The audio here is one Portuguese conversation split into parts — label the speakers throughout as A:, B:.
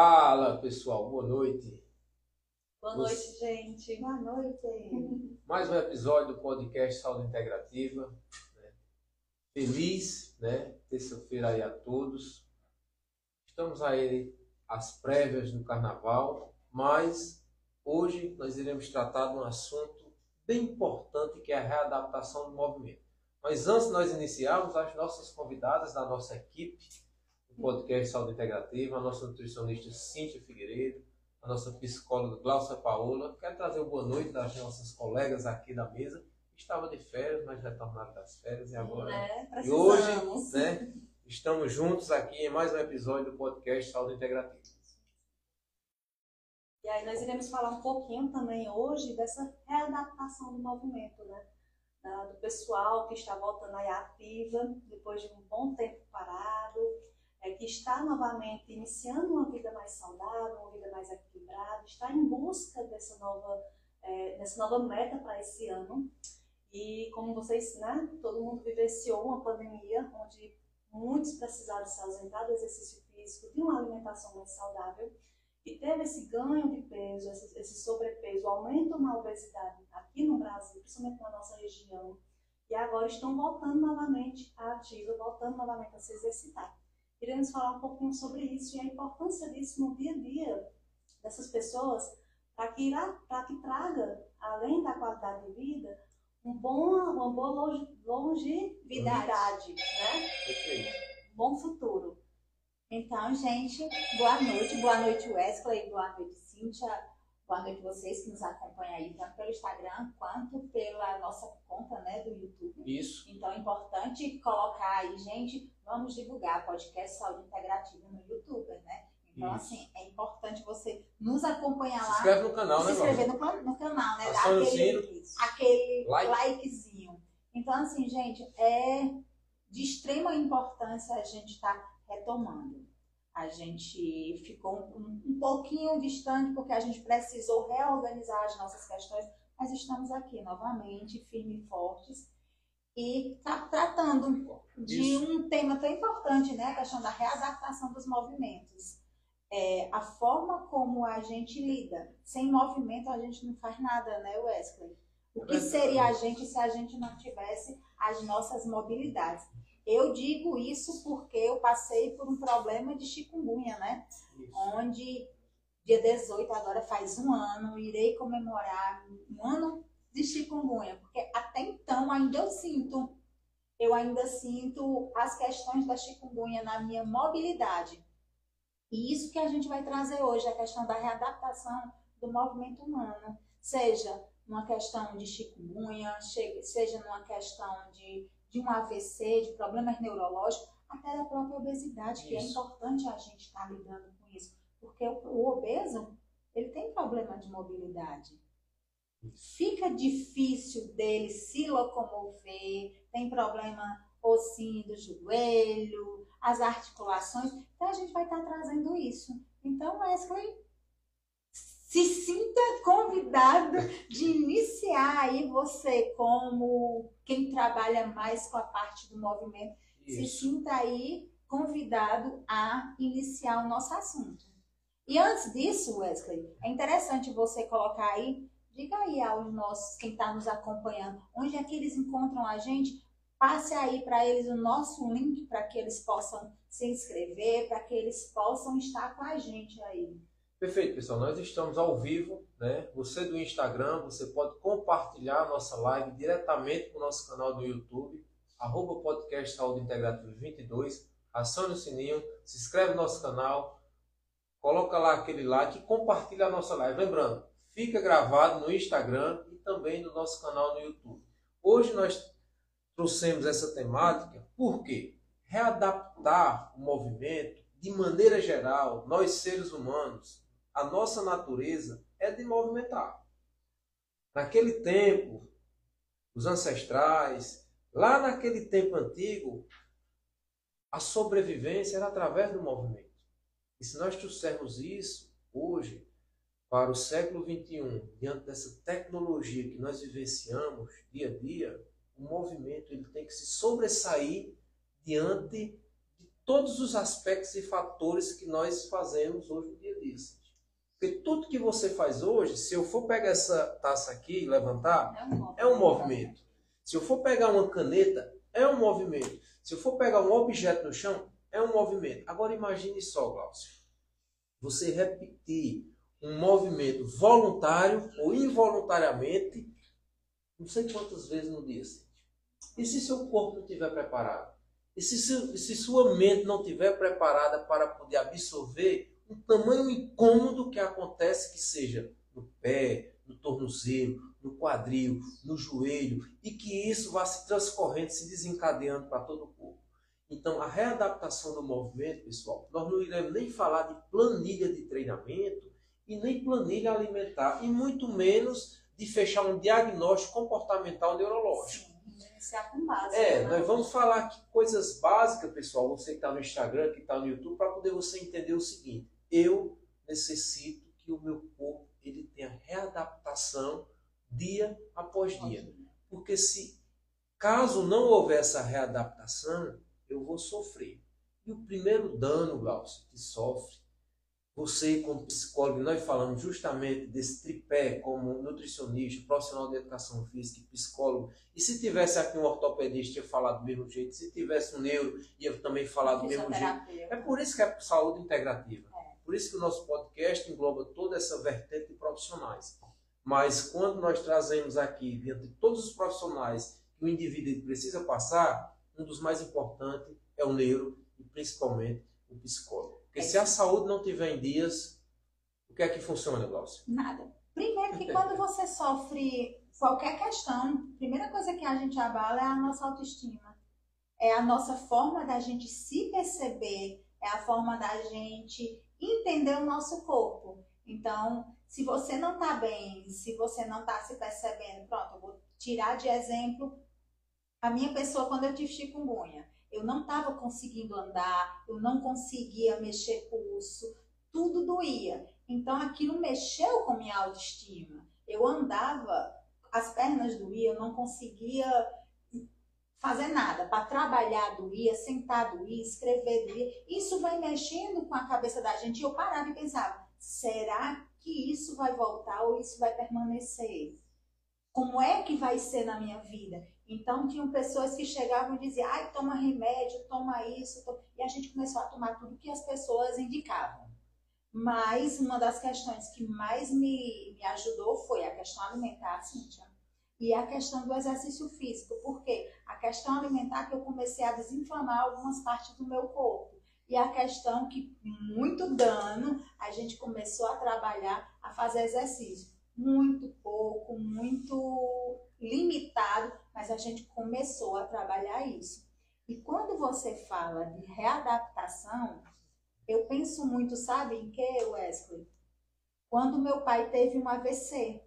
A: Fala pessoal, boa noite.
B: Boa noite, gente.
C: Boa noite.
A: Mais um episódio do podcast Saúde Integrativa. né? Feliz, né? Terça-feira aí a todos. Estamos aí às prévias do carnaval, mas hoje nós iremos tratar de um assunto bem importante que é a readaptação do movimento. Mas antes de nós iniciarmos, as nossas convidadas da nossa equipe podcast Saúde Integrativa, a nossa nutricionista Cíntia Figueiredo, a nossa psicóloga Glaucia Paola. Quero trazer uma boa noite das nossas colegas aqui da mesa. Estava de férias, mas retornaram das férias e agora.
B: Né?
A: E hoje, né, estamos juntos aqui em mais um episódio do podcast Saúde Integrativa.
B: E aí nós iremos falar um pouquinho também hoje dessa readaptação do movimento, né? Do pessoal que está voltando aí ativa depois de um bom tempo parado, é, que está novamente iniciando uma vida mais saudável, uma vida mais equilibrada, está em busca dessa nova, é, dessa nova meta para esse ano. E como vocês, né, todo mundo vivenciou uma pandemia onde muitos precisaram se ausentar do exercício físico, de uma alimentação mais saudável e teve esse ganho de peso, esse, esse sobrepeso, aumento na obesidade aqui no Brasil, principalmente na nossa região, e agora estão voltando novamente à ativa, voltando novamente a se exercitar. Iremos falar um pouquinho sobre isso e a importância disso no dia a dia dessas pessoas para que, pra que traga, além da qualidade de vida, um bom, uma boa longe- longevidade, né?
A: Perfeito.
B: um bom futuro.
C: Então, gente, boa noite. Boa noite, Wesley. Boa noite, Cíntia. Boa noite vocês que nos acompanham aí, tanto pelo Instagram quanto pela nossa conta né, do YouTube.
A: Isso.
C: Então, é importante colocar aí, gente, vamos divulgar podcast Saúde Integrativa no YouTube, né? Então,
A: Isso.
C: assim, é importante você nos acompanhar
A: Se
C: lá.
A: inscreve no canal,
C: se
A: né,
C: inscrever
A: Glaucia?
C: no, no canal, né?
A: O
C: aquele, aquele
A: Like.
C: likezinho. Então, assim, gente, é de extrema importância a gente estar retomando. A gente ficou um, um pouquinho distante porque a gente precisou reorganizar as nossas questões, mas estamos aqui novamente, firmes e fortes, e tá tratando de
A: Isso.
C: um tema tão importante, né? A questão da readaptação dos movimentos. É, a forma como a gente lida. Sem movimento a gente não faz nada, né, Wesley? O que seria a gente se a gente não tivesse as nossas mobilidades? Eu digo isso porque eu passei por um problema de chikungunya, né?
A: Isso.
C: Onde dia 18, agora faz um ano, irei comemorar um ano de chikungunya, porque até então ainda eu sinto, eu ainda sinto as questões da chikungunya na minha mobilidade. E isso que a gente vai trazer hoje, a questão da readaptação do movimento humano, seja numa questão de chikungunya, seja numa questão de, de um AVC, de problemas neurológicos, até da própria obesidade, que é
A: Isso.
C: importante a gente estar lidando com isso, porque o, o obeso, ele tem problema de mobilidade. Fica difícil dele se locomover, tem problema ossinho do joelho, as articulações. Então a gente vai estar trazendo isso. Então, Wesley, se sinta convidado de iniciar aí você como quem trabalha mais com a parte do movimento, se
A: Isso.
C: sinta aí convidado a iniciar o nosso assunto. E antes disso, Wesley, é interessante você colocar aí, diga aí aos nossos, quem está nos acompanhando, onde é que eles encontram a gente, passe aí para eles o nosso link para que eles possam se inscrever, para que eles possam estar com a gente aí.
A: Perfeito, pessoal. Nós estamos ao vivo, né? Você do Instagram, você pode compartilhar a nossa live diretamente para o nosso canal do YouTube, arroba podcast Saúde Integrativa 22. Acione o sininho, se inscreve no nosso canal, coloca lá aquele like e compartilha a nossa live. Lembrando, fica gravado no Instagram e também no nosso canal no YouTube. Hoje nós trouxemos essa temática porque readaptar o movimento de maneira geral, nós seres humanos, a nossa natureza é de movimentar. Naquele tempo, os ancestrais, lá naquele tempo antigo, a sobrevivência era através do movimento. E se nós trouxermos isso hoje para o século XXI, diante dessa tecnologia que nós vivenciamos dia a dia, o movimento ele tem que se sobressair diante de todos os aspectos e fatores que nós fazemos hoje no dia a dia. Porque tudo que você faz hoje, se eu for pegar essa taça aqui e levantar, é um, é um movimento. Se eu for pegar uma caneta, é um movimento. Se eu for pegar um objeto no chão, é um movimento. Agora imagine só, Glaucio. Você repetir um movimento voluntário ou involuntariamente, não sei quantas vezes no dia. E se seu corpo não estiver preparado? E se, se sua mente não estiver preparada para poder absorver o tamanho incômodo que acontece que seja no pé, no tornozelo, no quadril, no joelho, e que isso vá se transcorrendo, se desencadeando para todo o corpo. Então, a readaptação do movimento, pessoal, nós não iremos nem falar de planilha de treinamento e nem planilha alimentar, e muito menos de fechar um diagnóstico comportamental neurológico.
B: Iniciar com base.
A: É, né? nós vamos falar aqui coisas básicas, pessoal, você que está no Instagram, que está no YouTube, para poder você entender o seguinte eu necessito que o meu corpo ele tenha readaptação dia após dia. Porque se caso não houver essa readaptação, eu vou sofrer. E o primeiro dano, Glaucio, que sofre, você como psicólogo, nós falamos justamente desse tripé como nutricionista, profissional de educação física e psicólogo. E se tivesse aqui um ortopedista, ia falar do mesmo jeito. Se tivesse um neuro, ia também falar do mesmo jeito. É por isso que é saúde integrativa. Por isso que o nosso podcast engloba toda essa vertente de profissionais. Mas quando nós trazemos aqui, dentro de todos os profissionais que o indivíduo precisa passar, um dos mais importantes é o neuro e principalmente o psicólogo. Porque é se a saúde não tiver em dias, o que é que funciona, Glaucio?
C: Nada. Primeiro que quando você sofre qualquer questão, a primeira coisa que a gente abala é a nossa autoestima. É a nossa forma da gente se perceber, é a forma da gente entender o nosso corpo. Então, se você não está bem, se você não está se percebendo, pronto, eu vou tirar de exemplo a minha pessoa quando eu tive chikungunya. Eu não estava conseguindo andar, eu não conseguia mexer pulso, tudo doía. Então aquilo mexeu com minha autoestima. Eu andava, as pernas doíam, eu não conseguia fazer nada. Para trabalhar doía, sentar doía, escrever doía. Isso vai mexendo com a cabeça da gente. E eu parava e pensava, será que isso vai voltar ou isso vai permanecer? Como é que vai ser na minha vida? Então, tinham pessoas que chegavam e diziam, ai, toma remédio, toma isso. E a gente começou a tomar tudo que as pessoas indicavam. Mas uma das questões que mais me, me ajudou foi a questão alimentar, Cíntia e a questão do exercício físico, porque a questão alimentar que eu comecei a desinflamar algumas partes do meu corpo. E a questão que muito dano, a gente começou a trabalhar a fazer exercício. Muito pouco, muito limitado, mas a gente começou a trabalhar isso. E quando você fala de readaptação, eu penso muito, sabe em que, Wesley? Quando meu pai teve um AVC,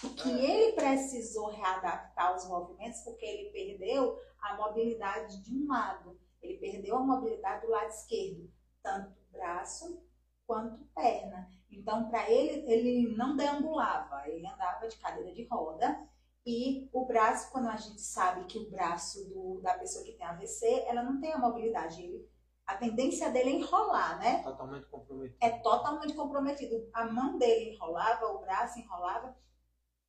C: que ele precisou readaptar os movimentos porque ele perdeu a mobilidade de um lado. Ele perdeu a mobilidade do lado esquerdo, tanto braço quanto perna. Então, para ele, ele não deambulava, ele andava de cadeira de roda. E o braço, quando a gente sabe que o braço do, da pessoa que tem AVC, ela não tem a mobilidade. Ele, a tendência dele é enrolar, né?
A: Totalmente comprometido.
C: É totalmente comprometido. A mão dele enrolava, o braço enrolava.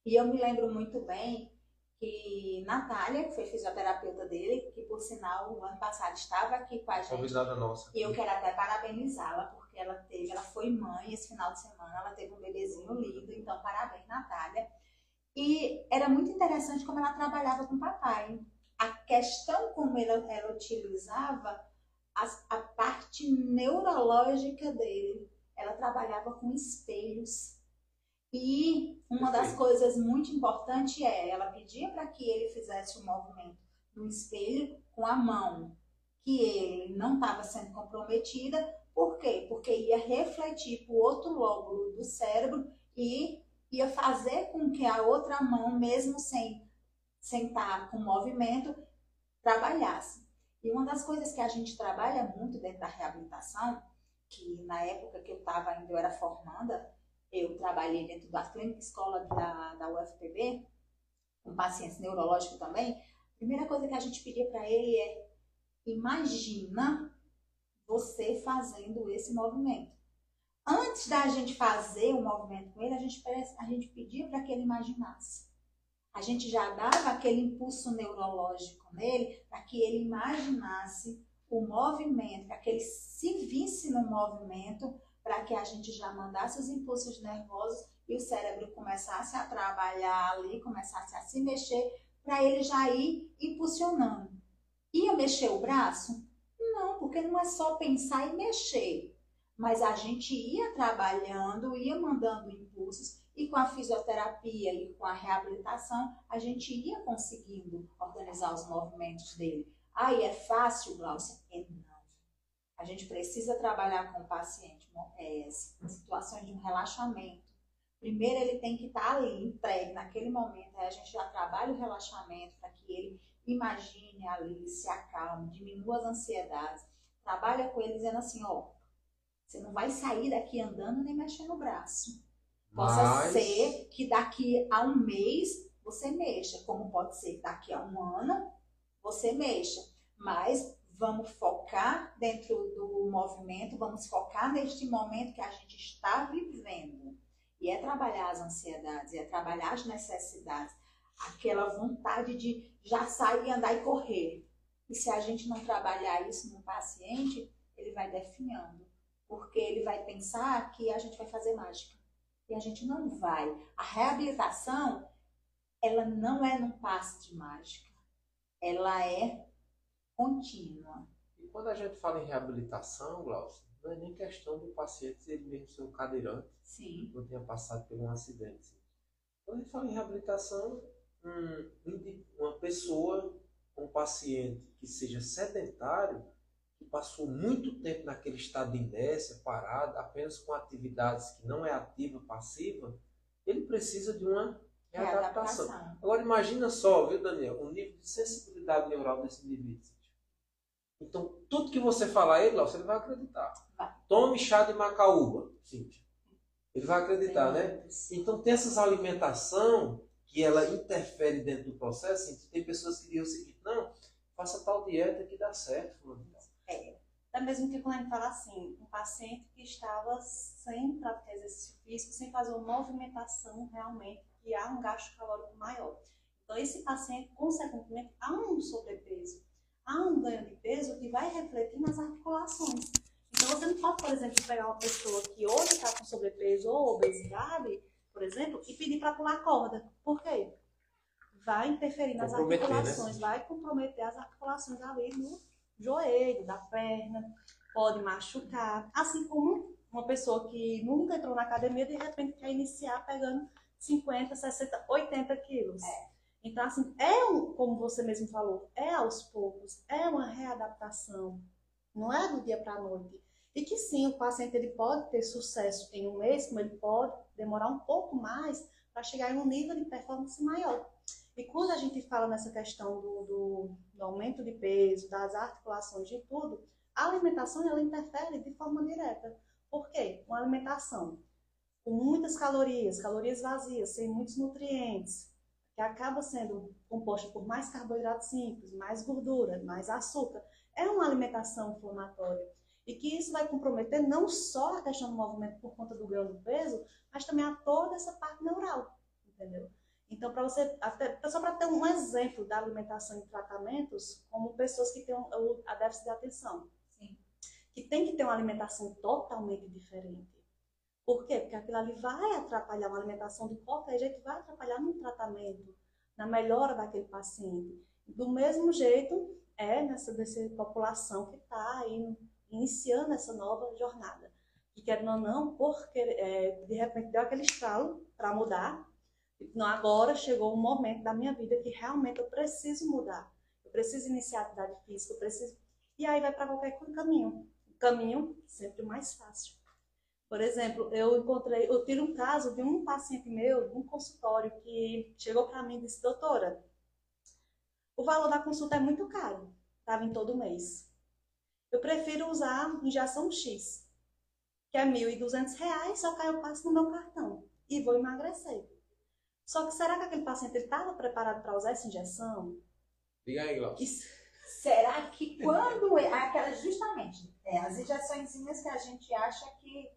C: E eu me lembro muito bem que Natália, que foi fisioterapeuta dele, que por sinal o ano passado estava aqui com a gente.
A: Convidada nossa.
C: E eu quero até parabenizá-la, porque ela teve, ela foi mãe esse final de semana, ela teve um bebezinho lindo, então parabéns, Natália. E era muito interessante como ela trabalhava com o papai. A questão como ela, ela utilizava as, a parte neurológica dele. Ela trabalhava com espelhos e uma das coisas muito importantes é, ela pedia para que ele fizesse o um movimento no espelho com a mão, que ele não estava sendo comprometida. Por quê? Porque ia refletir para o outro lóbulo do cérebro e ia fazer com que a outra mão, mesmo sem sentar tá com movimento, trabalhasse. E uma das coisas que a gente trabalha muito dentro da reabilitação, que na época que eu estava ainda, eu era formanda, eu trabalhei dentro da clínica escola da, da UFPB, com pacientes neurológicos também, a primeira coisa que a gente pedia para ele é: imagina você fazendo esse movimento. Antes da gente fazer o movimento com ele, a gente, a gente pedia para que ele imaginasse. A gente já dava aquele impulso neurológico nele para que ele imaginasse o movimento, para que ele se visse no movimento, para que a gente já mandasse os impulsos nervosos e o cérebro começasse a trabalhar ali, começasse a se mexer, para ele já ir impulsionando. Ia mexer o braço? Não, porque não é só pensar e mexer. Mas a gente ia trabalhando, ia mandando impulsos, e com a fisioterapia e com a reabilitação, a gente ia conseguindo organizar os movimentos dele. Aí é fácil, Glaucia? É. A gente precisa trabalhar com o paciente é, situações de um relaxamento. Primeiro ele tem que estar ali, entregue naquele momento. Aí a gente já trabalha o relaxamento para que ele imagine ali, se acalme, diminua as ansiedades. Trabalha com ele dizendo assim, ó, você não vai sair daqui andando nem mexendo o braço. Possa Mas... ser que daqui a um mês você mexa, como pode ser que daqui a um ano você mexa. Mas vamos focar dentro do movimento, vamos focar neste momento que a gente está vivendo. E é trabalhar as ansiedades, é trabalhar as necessidades, aquela vontade de já sair, andar e correr. E se a gente não trabalhar isso no paciente, ele vai definhando, porque ele vai pensar que a gente vai fazer mágica. E a gente não vai. A reabilitação, ela não é num passe de mágica. Ela é contínua.
A: E quando a gente fala em reabilitação, Glaucio, não é nem questão do paciente ele mesmo ser um cadeirante.
C: Sim.
A: Não tenha passado por um acidente. Quando a gente fala em reabilitação, um, uma pessoa, um paciente que seja sedentário, que passou muito tempo naquele estado de inércia, parado, apenas com atividades que não é ativa, passiva, ele precisa de uma readaptação. readaptação. Agora imagina só, viu, Daniel, o nível de sensibilidade neural desse indivíduo. Então, tudo que você falar a ele, ele vai acreditar. Vai. Tome chá de macaúba, Cíntia. Ele vai acreditar, né? Então, tem essas alimentação que ela interfere dentro do processo. Cíntia. Tem pessoas que dizem o seguinte, não, faça tal dieta que dá certo.
B: É. Até mesmo que quando a gente fala assim, um paciente que estava sem praticar exercício físico, sem fazer uma movimentação realmente, que há um gasto calórico maior. Então, esse paciente, consequentemente, há um sobrepeso, há um ganho de peso que vai refletir nas articulações. Então, você não pode, por exemplo, pegar uma pessoa que hoje está com sobrepeso ou obesidade, por exemplo, e pedir para pular corda. Por quê? Vai interferir nas né? articulações, né? vai comprometer as articulações ali no joelho, da perna, pode machucar. Assim como uma pessoa que nunca entrou na academia, de repente quer iniciar pegando 50, 60, 80 quilos. É. Então, assim, é como você mesmo falou, é aos poucos, é uma readaptação, não é do dia para a noite. E que sim, o paciente ele pode ter sucesso em um mês, como ele pode demorar um pouco mais para chegar em um nível de performance maior. E quando a gente fala nessa questão do, do, do aumento de peso, das articulações, de tudo, a alimentação ela interfere de forma direta. Por quê? Uma alimentação com muitas calorias, calorias vazias, sem muitos nutrientes, que acaba sendo composta por mais carboidratos simples, mais gordura, mais açúcar, é uma alimentação inflamatória. E que isso vai comprometer não só a questão do movimento por conta do ganho do peso, mas também a toda essa parte neural, entendeu? Então, para você, até, só para ter um exemplo da alimentação em tratamentos, como pessoas que têm a déficit de atenção, Sim. que tem que ter uma alimentação totalmente diferente. Por quê? Porque aquilo ali vai atrapalhar uma alimentação de qualquer jeito, vai atrapalhar no tratamento, na melhora daquele paciente. Do mesmo jeito, é nessa dessa população que está aí iniciando essa nova jornada. E querendo ou não, porque é, de repente deu aquele estralo para mudar, não, agora chegou um momento da minha vida que realmente eu preciso mudar. Eu preciso iniciar atividade física, eu preciso. E aí vai para qualquer caminho. O caminho sempre mais fácil. Por exemplo, eu encontrei, eu tive um caso de um paciente meu, de um consultório, que chegou para mim e disse: Doutora, o valor da consulta é muito caro, estava em todo mês. Eu prefiro usar injeção X, que é R$ 1.200, só que aí eu passo no meu cartão e vou emagrecer. Só que será que aquele paciente estava preparado para usar essa injeção?
A: Diga aí, Glaucio.
C: Será que quando é aquela justamente É, as injeçõezinhas que a gente acha que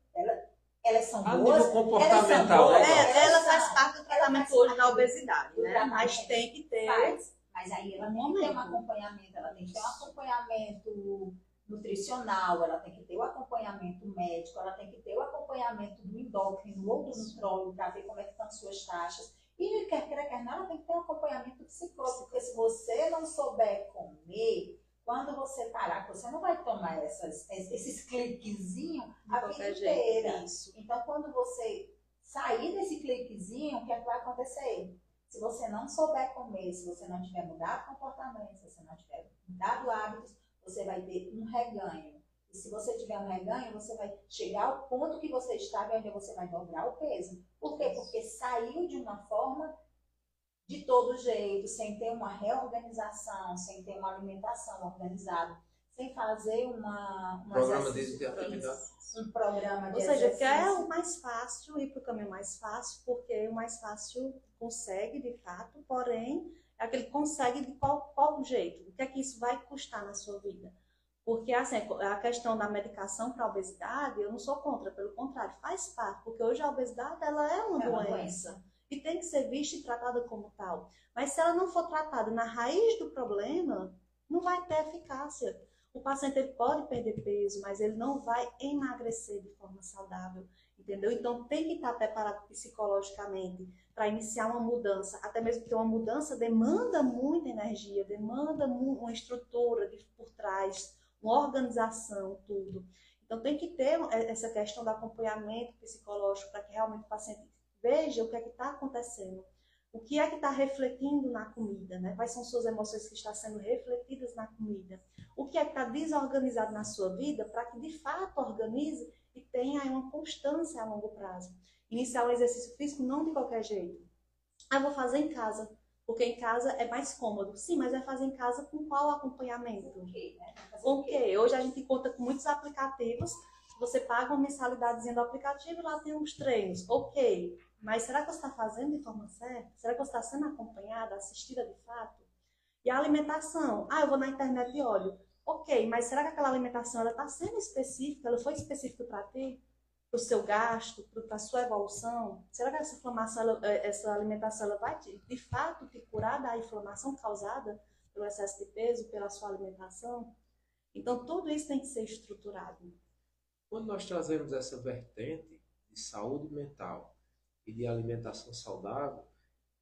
C: elas são
A: A
C: boas. elas são boas,
B: É, ela
C: elas
B: faz
C: são-
B: parte do tratamento hoje da obesidade, né? Mas tem que ter.
C: Faz, mas aí ela tem que ter um acompanhamento, ela tem que ter um acompanhamento nutricional, ela tem que ter o acompanhamento médico, ela tem que ter o acompanhamento do endócrino ou do nutrólogo para ver como é que estão suas taxas. E quer queira, quer não, ela tem que ter um acompanhamento psicológico, porque se você não souber comer, quando você parar, você não vai tomar essas, esses cliquezinhos a vida inteira.
B: Isso.
C: Então, quando você sair desse cliquezinho, o que, é que vai acontecer? Se você não souber comer, se você não tiver mudado comportamento, se você não tiver mudado hábitos, você vai ter um reganho. E se você tiver um reganho, você vai chegar ao ponto que você estava e onde você vai dobrar o peso. Por quê? Porque saiu de uma forma de todo jeito, sem ter uma reorganização, sem ter uma alimentação organizada, sem fazer uma, um
A: Programa de
C: exercício
A: atividade.
C: físico, um programa de
B: Ou seja, que é o mais fácil, ir para o caminho mais fácil, porque o mais fácil consegue, de fato, porém, é aquele que consegue de qual, qual jeito. O que é que isso vai custar na sua vida? Porque, assim, a questão da medicação para a obesidade, eu não sou contra, pelo contrário, faz parte, porque hoje a obesidade, ela é uma
C: É uma
B: doença. E tem que ser vista e tratada como tal. Mas se ela não for tratada na raiz do problema, não vai ter eficácia. O paciente ele pode perder peso, mas ele não vai emagrecer de forma saudável, entendeu? Então tem que estar preparado psicologicamente para iniciar uma mudança, até mesmo porque uma mudança demanda muita energia, demanda uma estrutura de, por trás, uma organização, tudo. Então tem que ter essa questão do acompanhamento psicológico para que realmente o paciente veja o que é que está acontecendo. O que é que está refletindo na comida, né? Quais são suas emoções que estão sendo refletidas na comida? O que é que está desorganizado na sua vida para que de fato organize e tenha uma constância a longo prazo. Iniciar o exercício físico não de qualquer jeito. Ah, vou fazer em casa, porque em casa é mais cômodo. Sim, mas vai fazer em casa com qual acompanhamento?
C: Quê, né?
B: Com
C: o quê?
B: Hoje a gente conta com muitos aplicativos. Você paga uma mensalidadezinha do aplicativo e lá tem uns treinos. Ok, mas será que você está fazendo de forma certa? Será que você está sendo acompanhada, assistida de fato? E a alimentação? Ah, eu vou na internet e olho. Ok, mas será que aquela alimentação está sendo específica? Ela foi específica para ti? Para o seu gasto? Para a sua evolução? Será que essa inflamação, eh, essa alimentação, ela vai te, de fato te curar da inflamação causada pelo excesso de peso, pela sua alimentação? Então, tudo isso tem que ser estruturado.
A: Quando nós trazemos essa vertente de saúde mental e de alimentação saudável,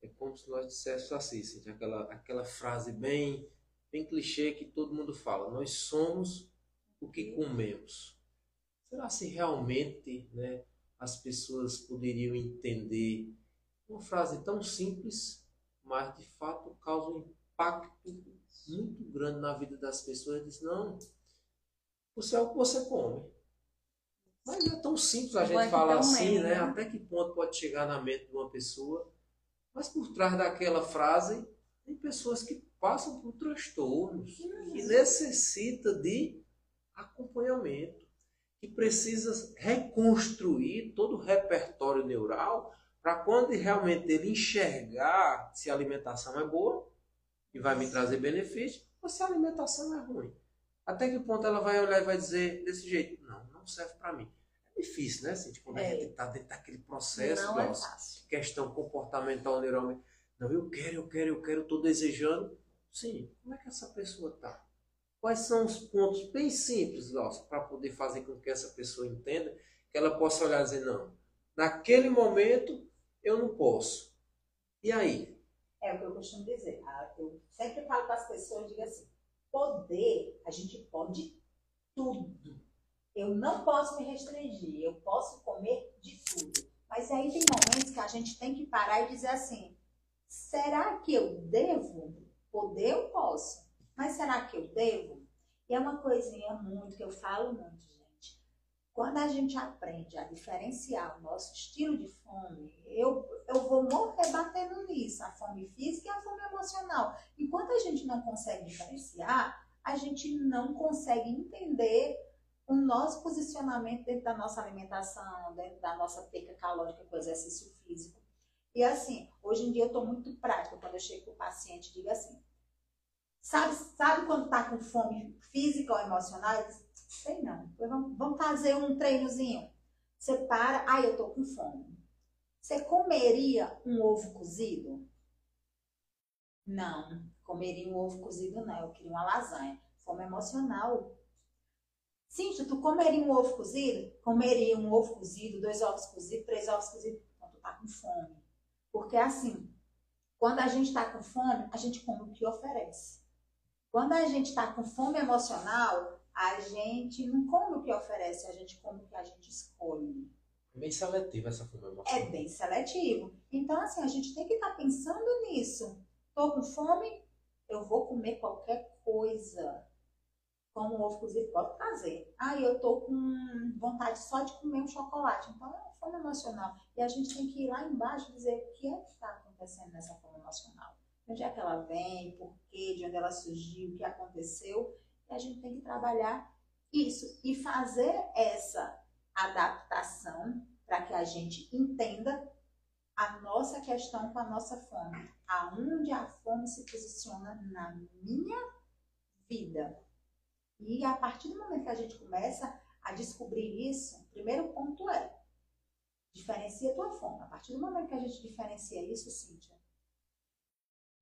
A: é como se nós disséssemos assim, assim, aquela, aquela frase bem, bem clichê que todo mundo fala, nós somos o que comemos. Será se realmente né, as pessoas poderiam entender uma frase tão simples, mas de fato causa um impacto muito grande na vida das pessoas? Diz, não, você é o que você come. Mas é tão simples a gente falar assim, né?
B: né?
A: Até que ponto pode chegar na mente de uma pessoa. Mas por trás daquela frase, tem pessoas que passam por transtornos, que necessita de acompanhamento, que precisa reconstruir todo o repertório neural para quando realmente ele enxergar se a alimentação é boa e vai me trazer benefício, ou se a alimentação é ruim. Até que ponto ela vai olhar e vai dizer desse jeito, não, não serve para mim. É difícil, né? Assim, quando a
B: É.
A: gente está dentro daquele processo,
B: não é
A: nossa,
B: fácil.
A: questão comportamental neural. Não, eu quero, eu quero, eu quero, estou desejando. Sim, como é que essa pessoa está? Quais são os pontos bem simples, nossa, para poder fazer com que essa pessoa entenda que ela possa olhar e dizer, não, naquele momento eu não posso. E aí?
C: É o que eu costumo dizer. Ah, Eu sempre falo para as pessoas, digo assim, poder, a gente pode tudo. Eu não posso me restringir, eu posso comer de tudo. Mas aí tem momentos que a gente tem que parar e dizer assim, será que eu devo? Poder eu posso, mas será que eu devo? E é uma coisinha muito que eu falo muito, gente. Quando a gente aprende a diferenciar o nosso estilo de fome, eu, eu vou morrer batendo nisso, a fome física e a fome emocional. Enquanto a gente não consegue diferenciar, a gente não consegue entender o nosso posicionamento dentro da nossa alimentação, dentro da nossa perca calórica com exercício físico. E assim, hoje em dia eu estou muito prática quando eu chego para o paciente digo assim, sabe, sabe quando está com fome física ou emocional? Digo, sei não. Vamos, vamos fazer um treinozinho. Você para, ai, eu tô com fome. Você comeria um ovo cozido? Não, comeria um ovo cozido não, eu queria uma lasanha. Fome emocional. Cíntia, tu comeria um ovo cozido? Comeria um ovo cozido, dois ovos cozidos, três ovos cozidos. Então tu tá com fome. Porque assim, quando a gente tá com fome, a gente come o que oferece. Quando a gente tá com fome emocional, a gente não come o que oferece, a gente come o que a gente escolhe.
A: É bem seletivo essa fome emocional.
C: É bem seletivo. Então, assim, a gente tem que estar tá pensando nisso. Tô com fome, eu vou comer qualquer coisa. Como um ovo cozido, pode fazer. Ah, eu tô com vontade só de comer um chocolate. Então, é uma fome emocional. E a gente tem que ir lá embaixo e dizer o que é que está acontecendo nessa fome emocional. De onde é que ela vem, por quê, de onde ela surgiu, o que aconteceu. E a gente tem que trabalhar isso e fazer essa adaptação para que a gente entenda a nossa questão com a nossa fome. Aonde a fome se posiciona na minha vida. E a partir do momento que a gente começa a descobrir isso, o primeiro ponto é diferencia a tua fome. A partir do momento que a gente diferencia isso, Cíntia,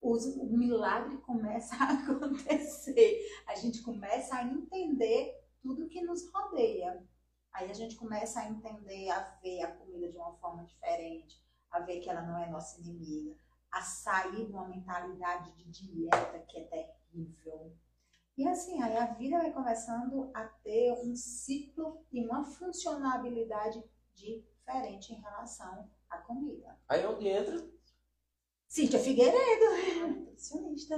C: o milagre começa a acontecer. A gente começa a entender tudo que nos rodeia. Aí a gente começa a entender, a ver a comida de uma forma diferente, a ver que ela não é nossa inimiga, a sair de uma mentalidade de dieta que é terrível. E assim, aí a vida vai começando a ter um ciclo e uma funcionabilidade diferente em relação à comida.
A: Aí onde entra?
C: Cíntia Figueiredo,
B: nutricionista.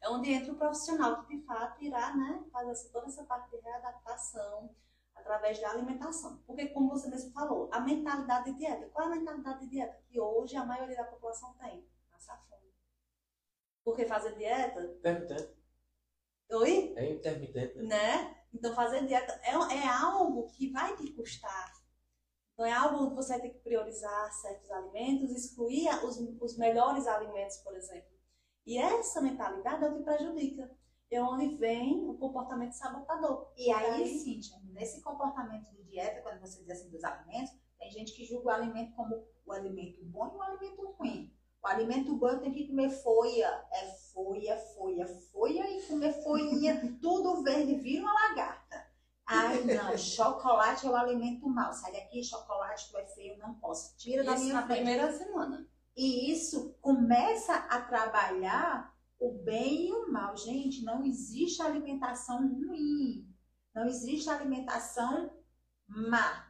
B: É onde entra o profissional que de fato irá né, fazer toda essa parte de readaptação através da alimentação. Porque, como você mesmo falou, a mentalidade de dieta. Qual é a mentalidade de dieta que hoje a maioria da população tem? Passar fome. Porque fazer dieta.
A: Intermitente.
B: Oi?
A: É intermitente.
B: Né? né? Então, fazer dieta é, é algo que vai te custar. Não é algo que você vai ter que priorizar certos alimentos, excluir os, os melhores alimentos, por exemplo. E essa mentalidade é o que prejudica é onde vem o comportamento sabotador.
C: E aí, aí, Cíntia, nesse comportamento de dieta, quando você diz assim dos alimentos, tem gente que julga o alimento como o alimento bom e o alimento ruim. O alimento bom tem que comer folha, é folha, folha, folha e comer folhinha, tudo verde, vira uma lagarta. Ai, não, chocolate é o alimento mal. Sai daqui, chocolate, tu é feio, não posso. Tira
B: isso
C: da minha
B: na frente. primeira semana.
C: E isso começa a trabalhar o bem e o mal. Gente, não existe alimentação ruim. Não existe alimentação má.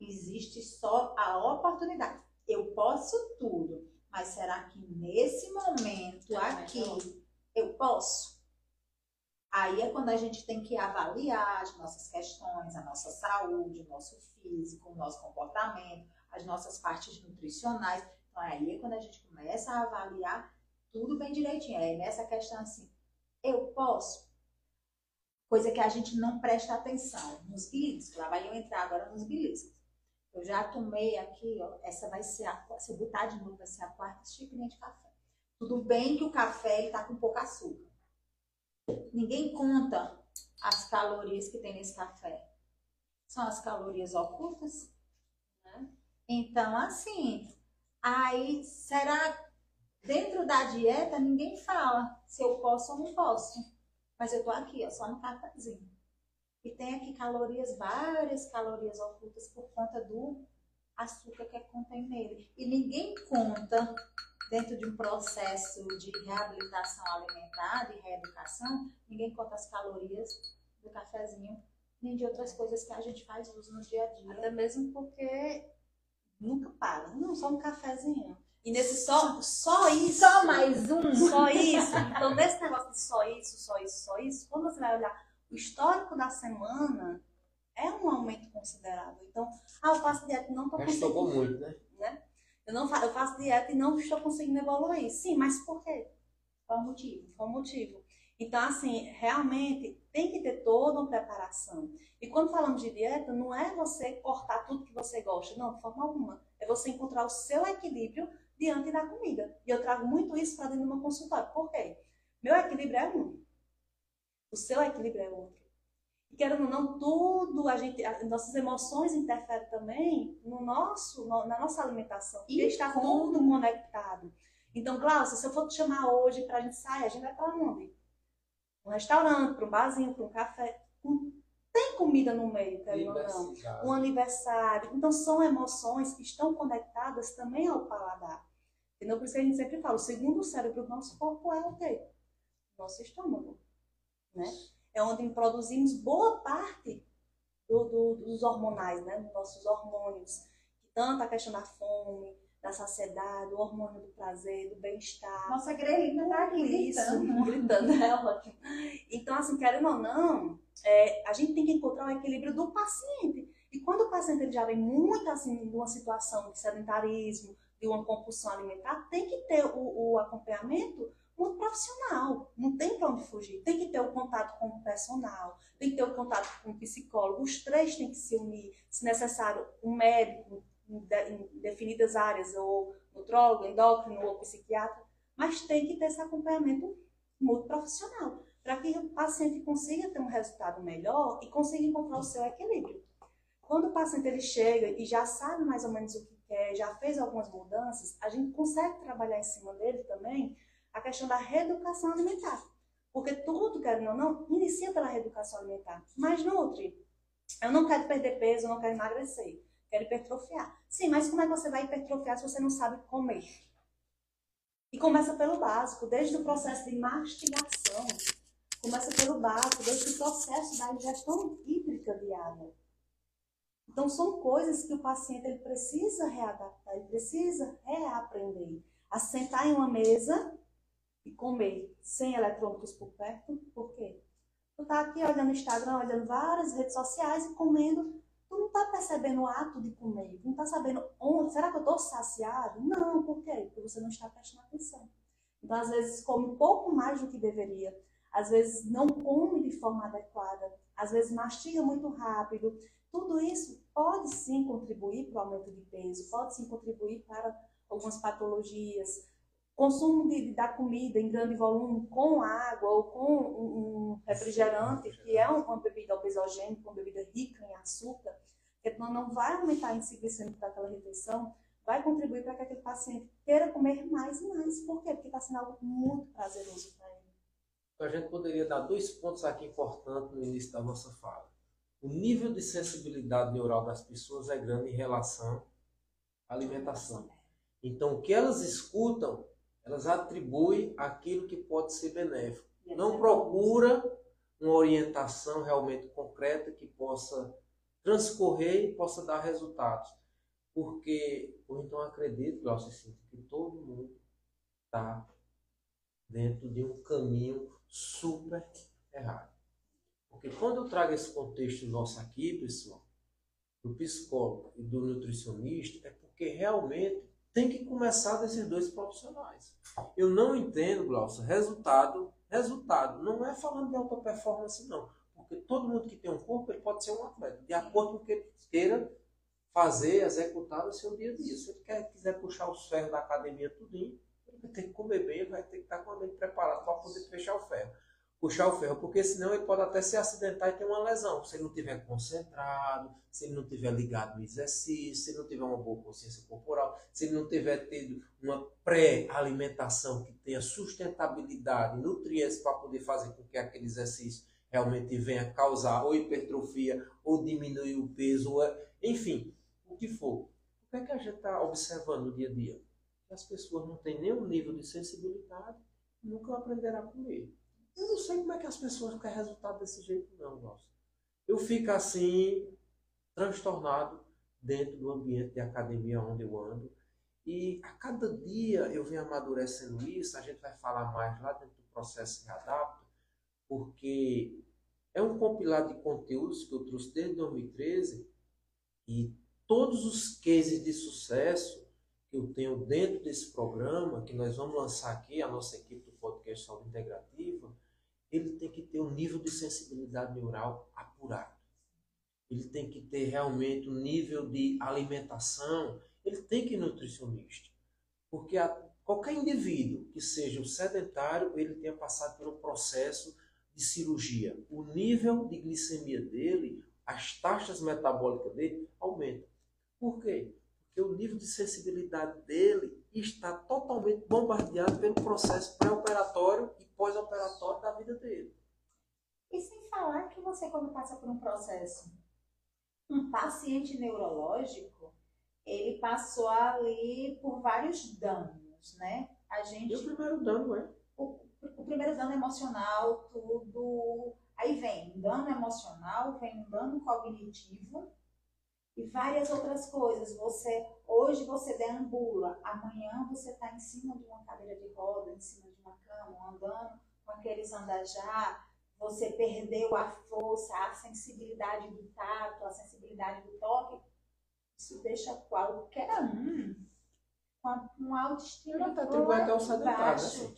C: Existe só a oportunidade. Eu posso tudo, mas será que nesse momento aqui eu posso? Aí é quando a gente tem que avaliar as nossas questões, a nossa saúde, o nosso físico, o nosso comportamento, as nossas partes nutricionais. Então aí é quando a gente começa a avaliar tudo bem direitinho. É nessa questão assim, eu posso? Coisa que a gente não presta atenção nos beliscos. Lá vai eu entrar agora nos beliscos. Eu já tomei aqui, ó, essa vai ser a, se eu botar de novo, vai ser a quarta xícara de café. Tudo bem que o café ele tá com pouco açúcar. Ninguém conta as calorias que tem nesse café. São as calorias ocultas. Né? Então, assim, aí será Dentro da dieta, ninguém fala se eu posso ou não posso. Mas eu tô aqui, ó, só no cafezinho. E tem aqui calorias, várias calorias ocultas por conta do açúcar que contém nele. E ninguém conta, dentro de um processo de reabilitação alimentar, de reeducação, ninguém conta as calorias do cafezinho, nem de outras coisas que a gente faz uso no dia a dia.
B: Até mesmo porque nunca para. Não, só um cafezinho. E nesse só, só isso.
C: Só mais um.
B: Só isso. Então, nesse negócio de só isso, só isso, só isso, quando você vai olhar o histórico da semana, é um aumento considerável. Então, ah, eu faço dieta e não estou conseguindo.
A: Estocou muito, né?
B: né? Eu, não faço, eu faço dieta e não estou conseguindo evoluir. Sim, mas por quê?
C: Qual o motivo?
B: Qual o motivo? Então, assim, realmente tem que ter toda uma preparação. E quando falamos de dieta, não é você cortar tudo que você gosta, não, de forma alguma. É você encontrar o seu equilíbrio diante da comida. E eu trago muito isso para dentro do meu consultório. Por quê? Meu equilíbrio é um. O seu equilíbrio é outro. E querendo ou não, tudo, a gente, a, nossas emoções interferem também no nosso, no, na nossa alimentação. E está tudo conectado. Então, Glaucia, se eu for te chamar hoje para a gente sair, a gente vai para onde? Um restaurante, para um barzinho, para um café. Tem comida no meio, querendo ou não. Um aniversário. Então, são emoções que estão conectadas também ao paladar. Entendeu? Por isso que a gente sempre fala, o segundo cérebro do nosso corpo é o quê? Nosso estômago. Né? É onde produzimos boa parte do, do, dos hormonais, né? Dos nossos hormônios. Tanto a questão da fome, da saciedade, o hormônio do prazer, do bem-estar.
C: Nossa grelina tá aqui
B: isso, gritando. gritando, é ótimo. Então, assim, querendo ou não, é, a gente tem que encontrar o equilíbrio do paciente. E quando o paciente ele já vem muito assim, de uma situação de sedentarismo, de uma compulsão alimentar, tem que ter o, o acompanhamento muito profissional. Não tem para onde fugir. Tem que ter o contato com o personal, tem que ter o contato com o psicólogo. Os três têm que se unir. Se necessário, um médico em, definidas áreas, ou nutrólogo, endócrino ou psiquiatra. Mas tem que ter esse acompanhamento muito profissional para que o paciente consiga ter um resultado melhor e consiga encontrar o seu equilíbrio. Quando o paciente ele chega e já sabe mais ou menos o que quer, já fez algumas mudanças, a gente consegue trabalhar em cima dele também a questão da reeducação alimentar. Porque tudo, querendo ou não, inicia pela reeducação alimentar. Mas, Nutri, eu não quero perder peso, eu não quero emagrecer, quero hipertrofiar. Sim, mas como é que você vai hipertrofiar se você não sabe comer? E começa pelo básico, desde o processo de mastigação. Começa pelo básico, desde o processo da ingestão hídrica de água. Então, são coisas que o paciente ele precisa readaptar, ele precisa reaprender. A sentar em uma mesa e comer sem eletrônicos por perto, por quê? Tu tá aqui olhando o Instagram, olhando várias redes sociais e comendo, tu não tá percebendo o ato de comer, tu não tá sabendo onde, será que eu tô saciado? Não, por quê? Porque você não está prestando atenção. Então, às vezes, come um pouco mais do que deveria, às vezes não come de forma adequada, às vezes mastiga muito rápido, tudo isso pode sim contribuir para o aumento de peso, pode sim contribuir para algumas patologias. Consumo de, da comida em grande volume com água ou com um refrigerante, que é uma bebida obesogênica, uma bebida rica em açúcar, que não vai aumentar a glicêmico daquela refeição, vai contribuir para que aquele paciente queira comer mais e mais. Por quê? Porque está sendo algo muito prazeroso para ele.
A: Então, a gente poderia dar dois pontos aqui importantes no início da nossa fala o nível de sensibilidade neural das pessoas é grande em relação à alimentação. Então, o que elas escutam, elas atribuem aquilo que pode ser benéfico. Não procura uma orientação realmente concreta que possa transcorrer e possa dar resultados. Porque, ou então acredito, Glaucio, que todo mundo está dentro de um caminho super errado. Porque quando eu trago esse contexto nosso aqui, pessoal, do psicólogo e do nutricionista, é porque realmente tem que começar desses dois profissionais. Eu não entendo, Glaucio, resultado, resultado não é falando de alta performance, não. Porque todo mundo que tem um corpo, ele pode ser um atleta, de acordo com o que ele queira fazer, executar no seu dia a dia. Se ele quer, quiser puxar os ferros da academia tudinho, ele vai ter que comer bem, vai ter que estar com a mente preparada para poder fechar o ferro puxar o ferro, porque senão ele pode até se acidentar e ter uma lesão. Se ele não tiver concentrado, se ele não tiver ligado no exercício, se ele não tiver uma boa consciência corporal, se ele não tiver tido uma pré-alimentação que tenha sustentabilidade, nutrientes para poder fazer com que aquele exercício realmente venha causar ou hipertrofia, ou diminuir o peso, ou, enfim, o que for. O que é que a gente está observando no dia a dia? As pessoas não têm nenhum nível de sensibilidade e nunca aprenderão a comer. Eu não sei como é que as pessoas querem resultado desse jeito, não, Glaucio. Eu fico assim, transtornado dentro do ambiente de academia onde eu ando. E a cada dia eu venho amadurecendo isso, a gente vai falar mais lá dentro do processo de adapto, porque é um compilado de conteúdos que eu trouxe desde 2013 e todos os cases de sucesso que eu tenho dentro desse programa, que nós vamos lançar aqui, a nossa equipe do podcast Saúde Integrativa, ele tem que ter um nível de sensibilidade neural apurado. Ele tem que ter realmente um nível de alimentação, ele tem que ir nutricionista. Porque a, qualquer indivíduo que seja um sedentário, ele tenha passado por um processo de cirurgia, o nível de glicemia dele, as taxas metabólicas dele aumentam. Por quê? Porque o nível de sensibilidade dele está totalmente bombardeado pelo processo pré-operatório e pós-operatório da vida dele.
C: E sem falar que você, quando passa por um processo, um paciente neurológico, ele passou ali por vários danos, né?
A: A gente... E o primeiro dano é?
C: O, o primeiro dano emocional, tudo. Aí vem um dano emocional, vem um dano cognitivo e várias outras coisas. Você hoje você deambula, amanhã você está em cima de uma cadeira de roda, em cima de uma cama, andando com aqueles andajá, você perdeu a força, a sensibilidade do tato, a sensibilidade do toque. Isso deixa qualquer um com uma autoestima
A: tá muito.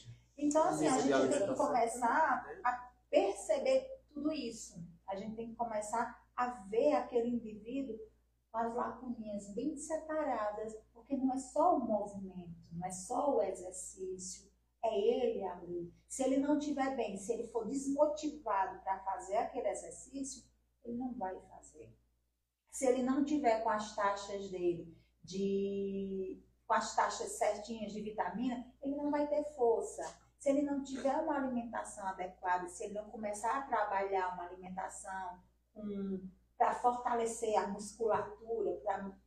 C: Né, então, assim, a gente tem que começar a perceber tudo isso. A gente tem que começar a ver aquele indivíduo as lacuninhas bem separadas, porque não é só o movimento, não é só o exercício, é ele ali. Se ele não estiver bem, se ele for desmotivado para fazer aquele exercício, ele não vai fazer. Se ele não tiver com as taxas dele de com as taxas certinhas de vitamina, ele não vai ter força. Se ele não tiver uma alimentação adequada, se ele não começar a trabalhar uma alimentação para fortalecer a musculatura,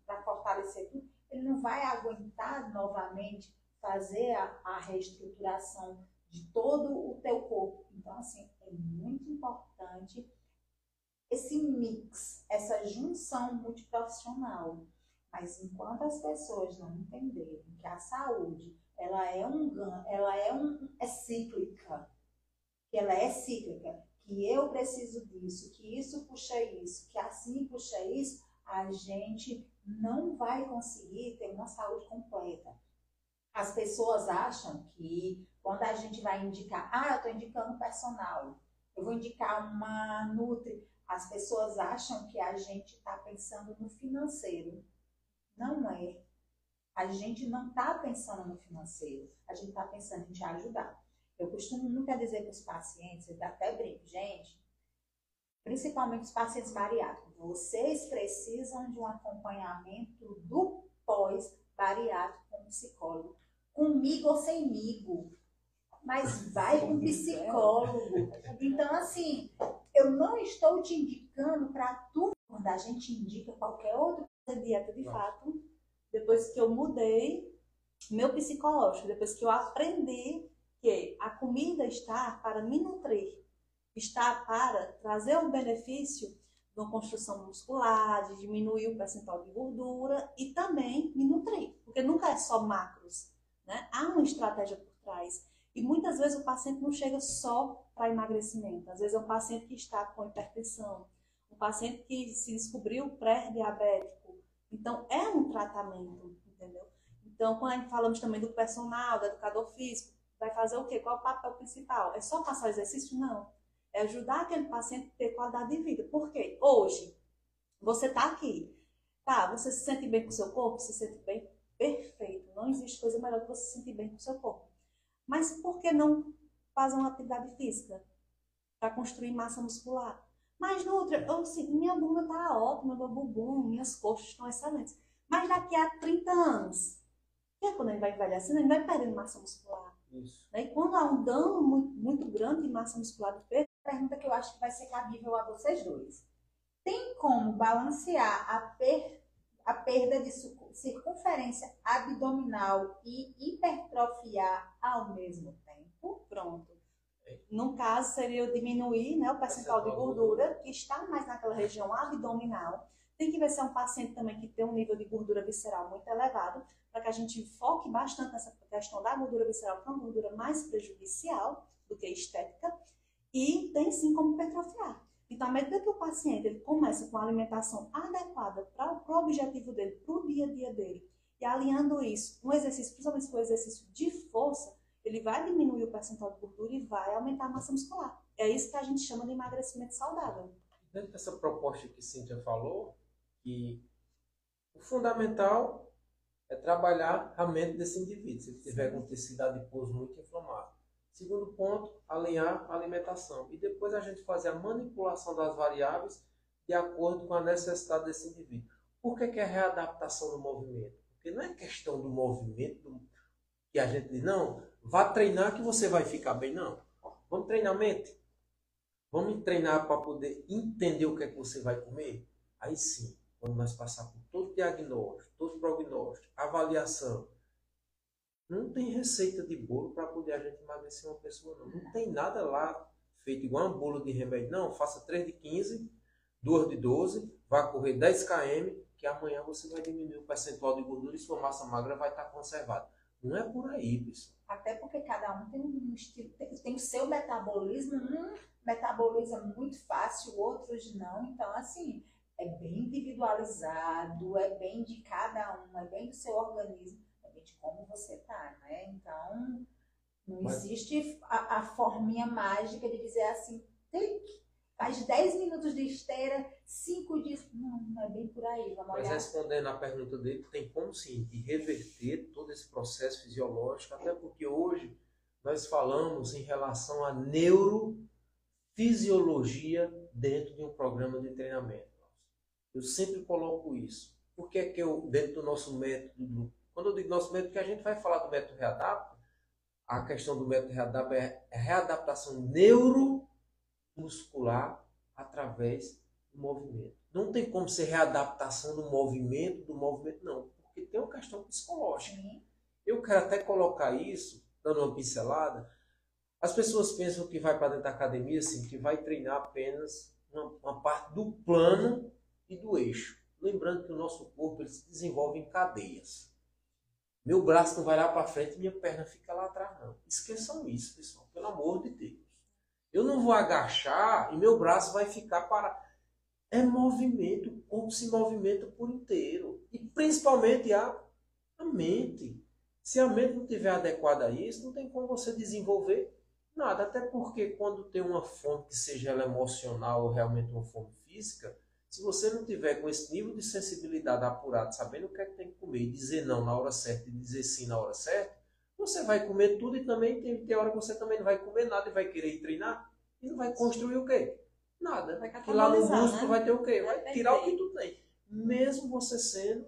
C: para fortalecer tudo, ele não vai aguentar novamente fazer a, a reestruturação de todo o teu corpo. Então, assim, é muito importante esse mix, essa junção multiprofissional. Mas enquanto as pessoas não entenderem que a saúde ela é um ela é um é cíclica, que ela é cíclica, que eu preciso disso, que isso puxa isso, que assim puxa isso, a gente não vai conseguir ter uma saúde completa. As pessoas acham que quando a gente vai indicar, ah, eu estou indicando personal, eu vou indicar uma Nutri, as pessoas acham que a gente está pensando no financeiro. Não é. A gente não está pensando no financeiro, a gente está pensando em te ajudar. Eu costumo nunca dizer para os pacientes, eu até brinco, gente, principalmente os pacientes bariátricos, vocês precisam de um acompanhamento do pós-bariátrico com psicólogo, comigo ou semigo, mas vai com psicólogo. Então, assim, eu não estou te indicando para tu, quando a gente indica qualquer outro dieta de fato, depois que eu mudei meu psicológico, depois que eu aprendi que a comida está para me nutrir, está para trazer um benefício uma construção muscular, de diminuir o percentual de gordura e também me nutrir, porque nunca é só macros, né? Há uma estratégia por trás. E muitas vezes o paciente não chega só para emagrecimento, às vezes é um paciente que está com hipertensão, um paciente que se descobriu pré-diabético. Então, é um tratamento, entendeu? Então, quando falamos também do personal, do educador físico, vai fazer o quê? Qual é o papel principal? É só passar o exercício? Não. É ajudar aquele paciente a ter qualidade de vida. Por quê? Hoje, você está aqui. Tá, você se sente bem com o seu corpo? Se sente bem? Perfeito. Não existe coisa melhor que você se sentir bem com o seu corpo. Mas por que não fazer uma atividade física? Para construir massa muscular. Mas, Nutra, eu, assim, minha bunda está ótima, meu bumbum, minhas coxas estão excelentes. Mas daqui a 30 anos, que é quando ele vai envelhecendo, ele vai perdendo massa muscular.
A: Isso.
C: Né? E quando há um dano muito, muito grande de massa muscular do peito, pergunta que eu acho que vai ser cabível a vocês dois. Tem como balancear a, per, a perda de circunferência abdominal e hipertrofiar ao mesmo tempo? Pronto. No caso, seria diminuir né, o percentual de gordura que está mais naquela região abdominal. Tem que ver se é um paciente também que tem um nível de gordura visceral muito elevado, para que a gente foque bastante nessa questão da gordura visceral, que é uma gordura mais prejudicial do que estética, e tem sim como hipertrofiar. Então, à medida que o paciente ele começa com a alimentação adequada para o objetivo dele, para o dia a dia dele, e alinhando isso, um exercício, principalmente se for exercício de força, ele vai diminuir o percentual de gordura e vai aumentar a massa muscular. É isso que a gente chama de emagrecimento saudável.
A: Dentro dessa proposta que Cíntia falou, que o fundamental é trabalhar a mente desse indivíduo, se ele tiver com tecido adiposo muito inflamado. Segundo ponto, alinhar a alimentação. E depois a gente fazer a manipulação das variáveis de acordo com a necessidade desse indivíduo. Por que, que é readaptação do movimento? Porque não é questão do movimento que a gente diz, não, vá treinar que você vai ficar bem, não. Vamos treinar a mente. Vamos treinar para poder entender o que é que você vai comer? Aí sim, quando nós passar por todo diagnóstico, todo prognóstico, avaliação, não tem receita de bolo para poder a gente emagrecer uma pessoa, não. Não tem nada lá feito igual um bolo de remédio. Não, faça 3 de 15, 2 de 12, vá correr 10 km, que amanhã você vai diminuir o percentual de gordura e sua massa magra vai estar conservada. Não é por aí, pessoal.
C: Até porque cada um tem um estilo, tem, tem o seu metabolismo, um metaboliza muito fácil, outros não. Então, assim, é bem individualizado, é bem de cada um, é bem do seu organismo de como você tá, né? Então, não Mas... existe a, a forminha mágica de dizer assim, clique, faz 10 minutos de esteira, 5 dias. Não, não é bem por aí. Vamos
A: Mas
C: olhar.
A: respondendo à pergunta dele, tem como sim reverter todo esse processo fisiológico, até porque hoje nós falamos em relação à neurofisiologia dentro de um programa de treinamento. Eu sempre coloco isso. Por que é que eu, dentro do nosso método quando eu digo nosso método, que a gente vai falar do método readapta, a questão do método readapta é a readaptação neuromuscular através do movimento. Não tem como ser readaptação do movimento, do movimento, não. Porque tem uma questão psicológica. Eu quero até colocar isso, dando uma pincelada. As pessoas pensam que vai para dentro da academia, assim, que vai treinar apenas uma, uma parte do plano e do eixo. Lembrando que o nosso corpo ele se desenvolve em cadeias. Meu braço não vai lá para frente e minha perna fica lá atrás, não. Esqueçam isso, pessoal, pelo amor de Deus. Eu não vou agachar e meu braço vai ficar para. É movimento, o corpo se movimenta por inteiro. E principalmente a, a mente. Se a mente não estiver adequada a isso, não tem como você desenvolver nada. Até porque quando tem uma fome que seja ela emocional ou realmente uma fome física, se você não tiver com esse nível de sensibilidade apurado, sabendo o que é que tem que comer, e dizer não na hora certa e dizer sim na hora certa, você vai comer tudo e também tem, tem hora que você também não vai comer nada e vai querer treinar e não vai construir o quê? Nada. Vai que lá no músculo né? vai ter o quê? Vai tirar o que tu tem. Mesmo você sendo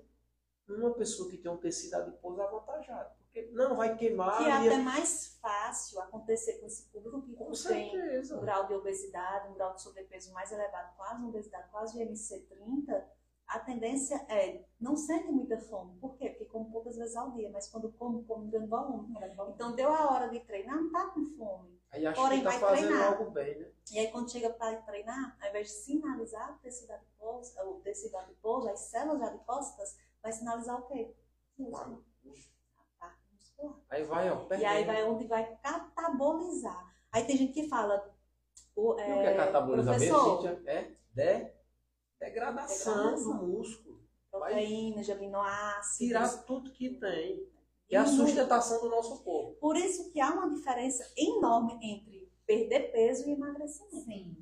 A: uma pessoa que tem um tecido adiposo avantajado. Não vai queimar.
B: Que é até mais fácil acontecer com esse público que com tem um grau de obesidade, um grau de sobrepeso mais elevado, quase uma obesidade, quase MC30, a tendência é não sente muita fome. Por quê? Porque come poucas vezes ao dia, mas quando come, come grande volume. Então deu a hora de treinar, não tá com fome.
A: Aí Porém, que tá vai fazendo treinar. algo bem, né?
B: E aí quando chega para treinar, ao invés de sinalizar o tecido adiposo, o tecido adiposo, as células adipócitas, vai sinalizar o quê? Músculo.
A: Aí vai, ó,
B: perdendo. E aí vai onde vai catabolizar. Aí tem gente que fala.
A: O, é, o que é catabolizar mesmo, gente? É de, degradação, do músculo.
B: Proteínas, de aminoácidos.
A: Tirar tudo que tem. E a sustentação do nosso corpo.
B: Por isso que há uma diferença enorme entre perder peso e emagrecimento. Sim.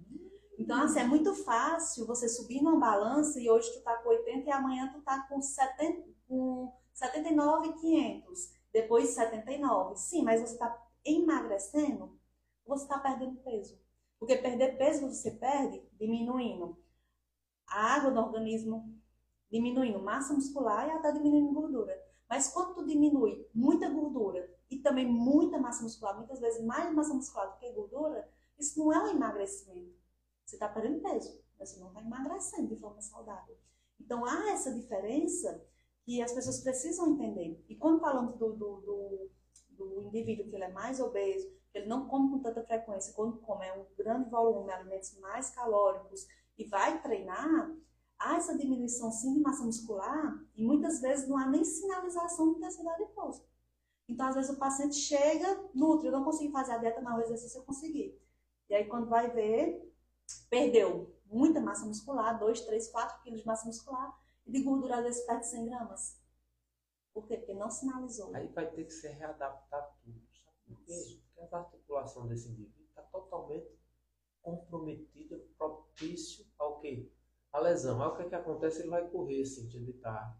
B: Então, assim, é muito fácil você subir numa balança e hoje tu tá com 80 e amanhã tu tá com, 70, com 79,500 depois 79. Sim, mas você está emagrecendo, você está perdendo peso. Porque perder peso você perde diminuindo a água do organismo, diminuindo massa muscular e até diminuindo gordura. Mas quando tu diminui muita gordura e também muita massa muscular, muitas vezes mais massa muscular do que gordura, isso não é um emagrecimento. Você está perdendo peso, mas você não está emagrecendo de forma saudável. Então há essa diferença que as pessoas precisam entender. E quando falamos do, do, do, do indivíduo que ele é mais obeso, que ele não come com tanta frequência, quando come é um grande volume, alimentos mais calóricos e vai treinar, há essa diminuição sim de massa muscular e muitas vezes não há nem sinalização de intensidade adiposa. Então, às vezes o paciente chega, nutre, eu não consigo fazer a dieta, mas o exercício eu consegui. E aí, quando vai ver, perdeu muita massa muscular, 2, 3, 4 quilos de massa muscular, e de gordura às vezes perde 100 gramas. Por quê? Porque não sinalizou.
A: Aí vai ter que ser readaptado tudo. Sabe por quê? Porque a articulação desse indivíduo está totalmente comprometida, propício ao quê? A lesão. Aí o que, é que acontece? Ele vai correr, assim, de tarde.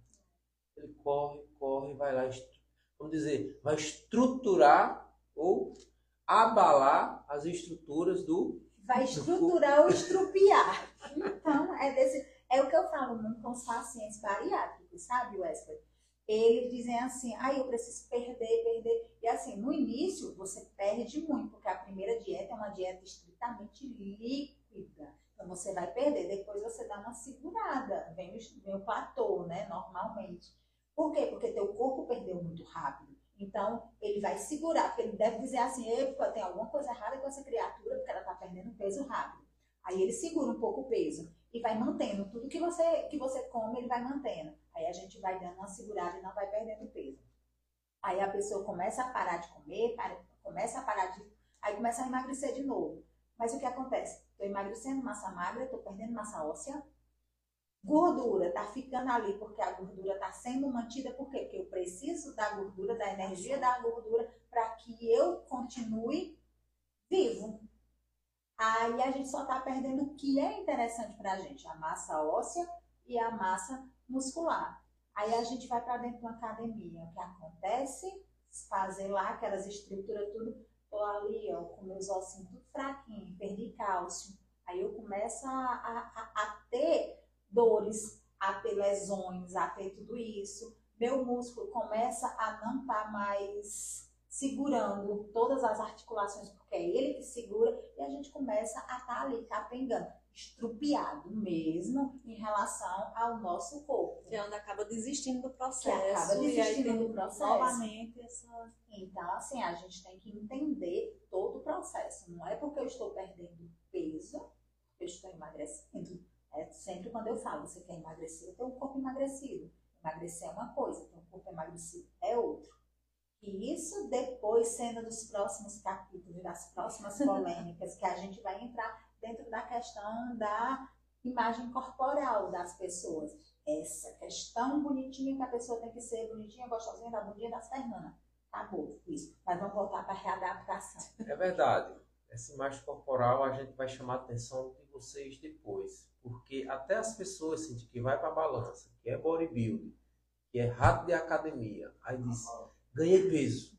A: Ele corre, corre, vai lá, vamos dizer, vai estruturar ou abalar as estruturas do.
C: Vai estruturar ou estrupiar. Então, é, desse, é o que eu falo muito com os pacientes bariátricos, sabe, Wesley? Eles dizem assim, ah, eu preciso perder, perder. E assim, no início você perde muito, porque a primeira dieta é uma dieta estritamente líquida. Então você vai perder, depois você dá uma segurada, vem o, vem o platô, né, normalmente. Por quê? Porque teu corpo perdeu muito rápido. Então, ele vai segurar, porque ele deve dizer assim, tem alguma coisa errada com essa criatura, porque ela está perdendo peso rápido. Aí ele segura um pouco o peso e vai mantendo. Tudo que você, que você come, ele vai mantendo. Aí a gente vai dando uma segurada e não vai perdendo peso. Aí a pessoa começa a parar de comer, para, começa a parar de. Aí começa a emagrecer de novo. Mas o que acontece? Estou emagrecendo massa magra, estou perdendo massa óssea, Gordura está ficando ali porque a gordura está sendo mantida, por quê? Porque eu preciso da gordura, da energia da gordura, para que eu continue vivo. Aí a gente só está perdendo o que é interessante para a gente, a massa óssea e a massa muscular. Aí a gente vai para dentro de uma academia. O que acontece? Fazer lá aquelas estruturas, tudo. Tô ali, ó, com meus ossinhos tudo fraquinho, perdi cálcio. Aí eu começo a, a, a ter dores, a ter lesões, a ter tudo isso. Meu músculo começa a não estar tá mais segurando todas as articulações, porque é ele que segura, e a gente começa a estar tá ali capengando, estrupiado mesmo em relação ao nosso corpo.
B: Que é onde acaba desistindo do processo.
C: Que acaba desistindo do processo.
B: Novamente essa...
C: Então, assim, a gente tem que entender todo o processo. Não é porque eu estou perdendo peso, eu estou emagrecendo. É sempre quando eu falo, você quer emagrecer, eu tenho um corpo emagrecido. Emagrecer é uma coisa, ter um corpo emagrecido é outro. E isso depois, sendo dos próximos capítulos, das próximas polêmicas, que a gente vai entrar dentro da questão da imagem corporal das pessoas. Essa questão bonitinha que a pessoa tem que ser bonitinha, gostosinha da bundinha das pernas. Acabou isso. Mas vamos voltar para a readaptação.
A: É verdade. Essa imagem corporal a gente vai chamar a atenção de vocês depois. Porque até as pessoas assim, que vai para a balança, que é bodybuilding, que é rato de academia, aí diz, ganhei peso.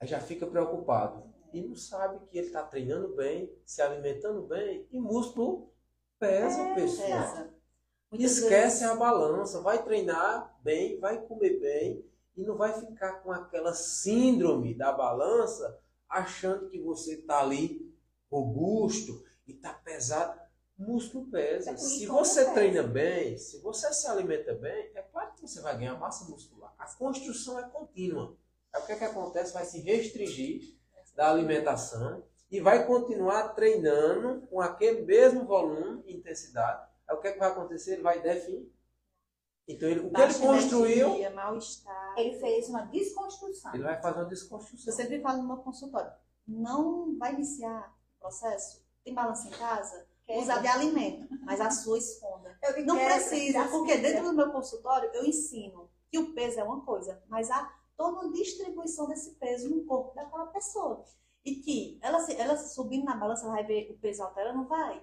A: Aí já fica preocupado. E não sabe que ele está treinando bem, se alimentando bem, e músculo pesa, é, pessoal. Pesa. Esquece vezes... a balança, vai treinar bem, vai comer bem, e não vai ficar com aquela síndrome da balança, achando que você está ali robusto e está pesado músculo pesa. Se você pesa. treina bem, se você se alimenta bem, é claro que você vai ganhar massa muscular. A construção é contínua. É o que, é que acontece? Vai se restringir da alimentação e vai continuar treinando com aquele mesmo volume e intensidade. É o que, é que vai acontecer? Ele vai definir. Então, ele, o que ele construiu.
C: Ele fez uma desconstrução.
A: Ele vai fazer uma desconstrução.
B: Eu sempre falo no meu consultório: não vai iniciar o processo. Tem balança em casa? Usar de alimento, mas a sua esconda. não precisa, porque dentro do meu consultório eu ensino que o peso é uma coisa, mas há toda uma distribuição desse peso no corpo daquela pessoa. E que ela, ela subindo na balança, ela vai ver o peso altera, não vai.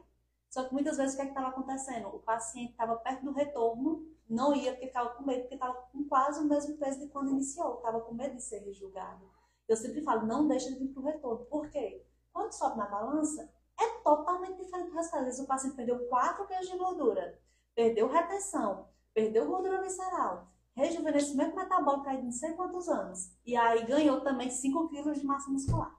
B: Só que muitas vezes o que é estava acontecendo? O paciente estava perto do retorno, não ia porque estava com medo, porque estava com quase o mesmo peso de quando iniciou, estava com medo de ser julgado. Eu sempre falo, não deixa de vir para o retorno. Por quê? Quando sobe na balança, é totalmente diferente do resultado. Às vezes o paciente perdeu 4 quilos de gordura, perdeu retenção, perdeu gordura visceral, rejuvenescimento metabólico aí de não sei quantos anos. E aí ganhou também 5 quilos de massa muscular.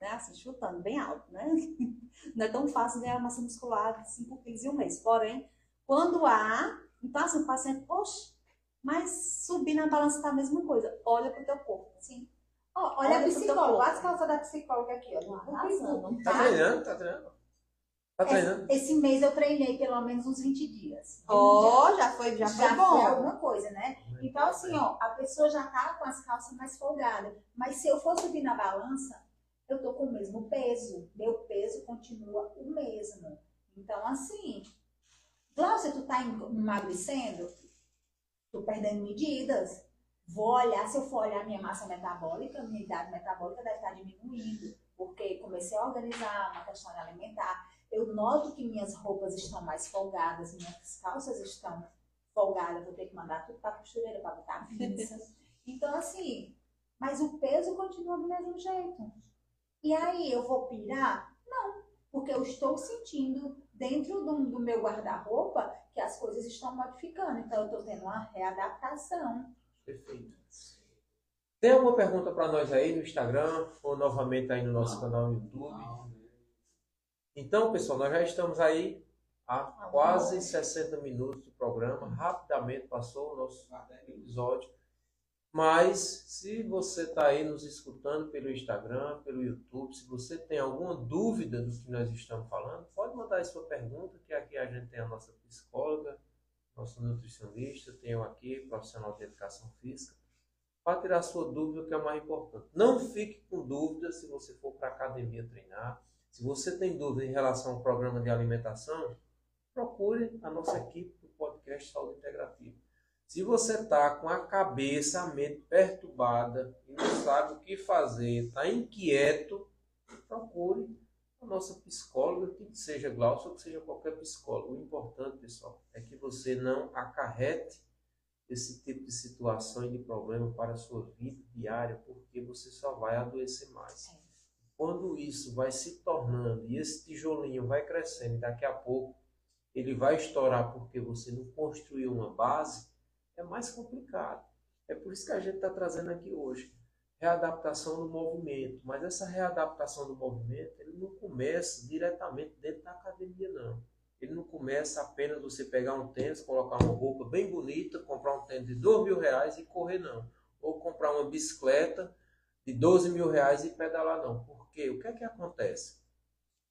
B: Né? Assim, chutando bem alto, né? Não é tão fácil ganhar massa muscular de 5 quilos em um mês. Porém, quando há, então assim, o paciente, poxa, mas subir na balança está a mesma coisa. Olha para o teu corpo. Sim.
C: Oh, olha, olha a psicóloga, as calças da psicóloga aqui, ó.
A: Tá, tá treinando, tá treinando. Tá treinando.
C: Esse, esse, mês eu treinei pelo menos uns 20 dias.
B: Ó, oh, já foi, já, já foi bom.
C: Foi alguma coisa, né? Então, assim, ó, a pessoa já tá com as calças mais folgadas. Mas se eu for subir na balança, eu tô com o mesmo peso. Meu peso continua o mesmo. Então, assim, Glaucia, tu tá emagrecendo? Tô perdendo medidas. Vou olhar, se eu for olhar minha massa metabólica, minha idade metabólica deve estar diminuindo, porque comecei a organizar uma questão alimentar. Eu noto que minhas roupas estão mais folgadas, minhas calças estão folgadas, vou ter que mandar tudo para a costureira para botar pinça. Então, assim, mas o peso continua do mesmo jeito. E aí eu vou pirar? Não, porque eu estou sentindo dentro do, do meu guarda-roupa que as coisas estão modificando. Então eu estou tendo uma readaptação.
A: Perfeito. Tem alguma pergunta para nós aí no Instagram ou novamente aí no nosso canal no YouTube? Então, pessoal, nós já estamos aí há quase 60 minutos do programa. Rapidamente passou o nosso episódio. Mas, se você está aí nos escutando pelo Instagram, pelo YouTube, se você tem alguma dúvida do que nós estamos falando, pode mandar aí sua pergunta, que aqui a gente tem a nossa psicóloga, nosso nutricionista, tenho aqui profissional de educação física, para tirar sua dúvida, que é o mais importante. Não fique com dúvida se você for para a academia treinar. Se você tem dúvida em relação ao programa de alimentação, procure a nossa equipe do podcast Saúde Integrativa. Se você está com a cabeça, a mente perturbada e não sabe o que fazer, está inquieto, procure a nossa psicóloga, que seja Glaucia ou que seja qualquer psicólogo. O importante, pessoal, é que você não acarrete esse tipo de situação e de problema para a sua vida diária, porque você só vai adoecer mais. Quando isso vai se tornando e esse tijolinho vai crescendo, e daqui a pouco ele vai estourar porque você não construiu uma base, é mais complicado. É por isso que a gente está trazendo aqui hoje readaptação do movimento. Mas essa readaptação do movimento ele não começa diretamente dentro da academia, não. Ele não começa apenas você pegar um tênis, colocar uma roupa bem bonita, comprar um tênis de 2 mil reais e correr, não. Ou comprar uma bicicleta de 12 mil reais e pedalar, não. Porque o que é que acontece?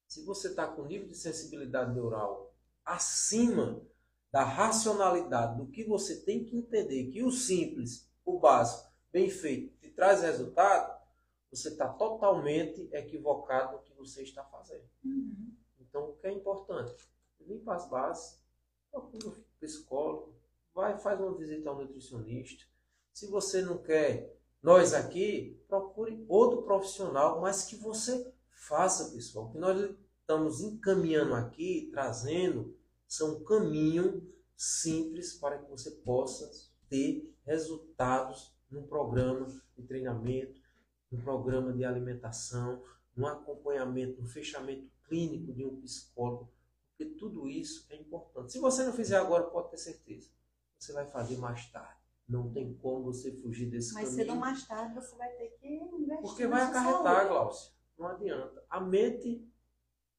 A: Se você está com nível de sensibilidade neural acima da racionalidade, do que você tem que entender, que o simples, o básico, bem feito, traz resultado, você está totalmente equivocado no que você está fazendo. Uhum. Então, o que é importante? Limpa as bases, procura um psicólogo, vai, faz uma visita ao nutricionista. Se você não quer nós aqui, procure outro profissional, mas que você faça, pessoal. O que nós estamos encaminhando aqui, trazendo, são um caminho simples para que você possa ter resultados num programa de treinamento, num programa de alimentação, no acompanhamento, no fechamento clínico de um psicólogo, porque tudo isso é importante. Se você não fizer agora, pode ter certeza, você vai fazer mais tarde. Não tem como você fugir desse
B: Mas
A: caminho.
B: Mas cedo mais tarde você vai ter que investir.
A: Porque vai acarretar, Glaucia. Não adianta. A mente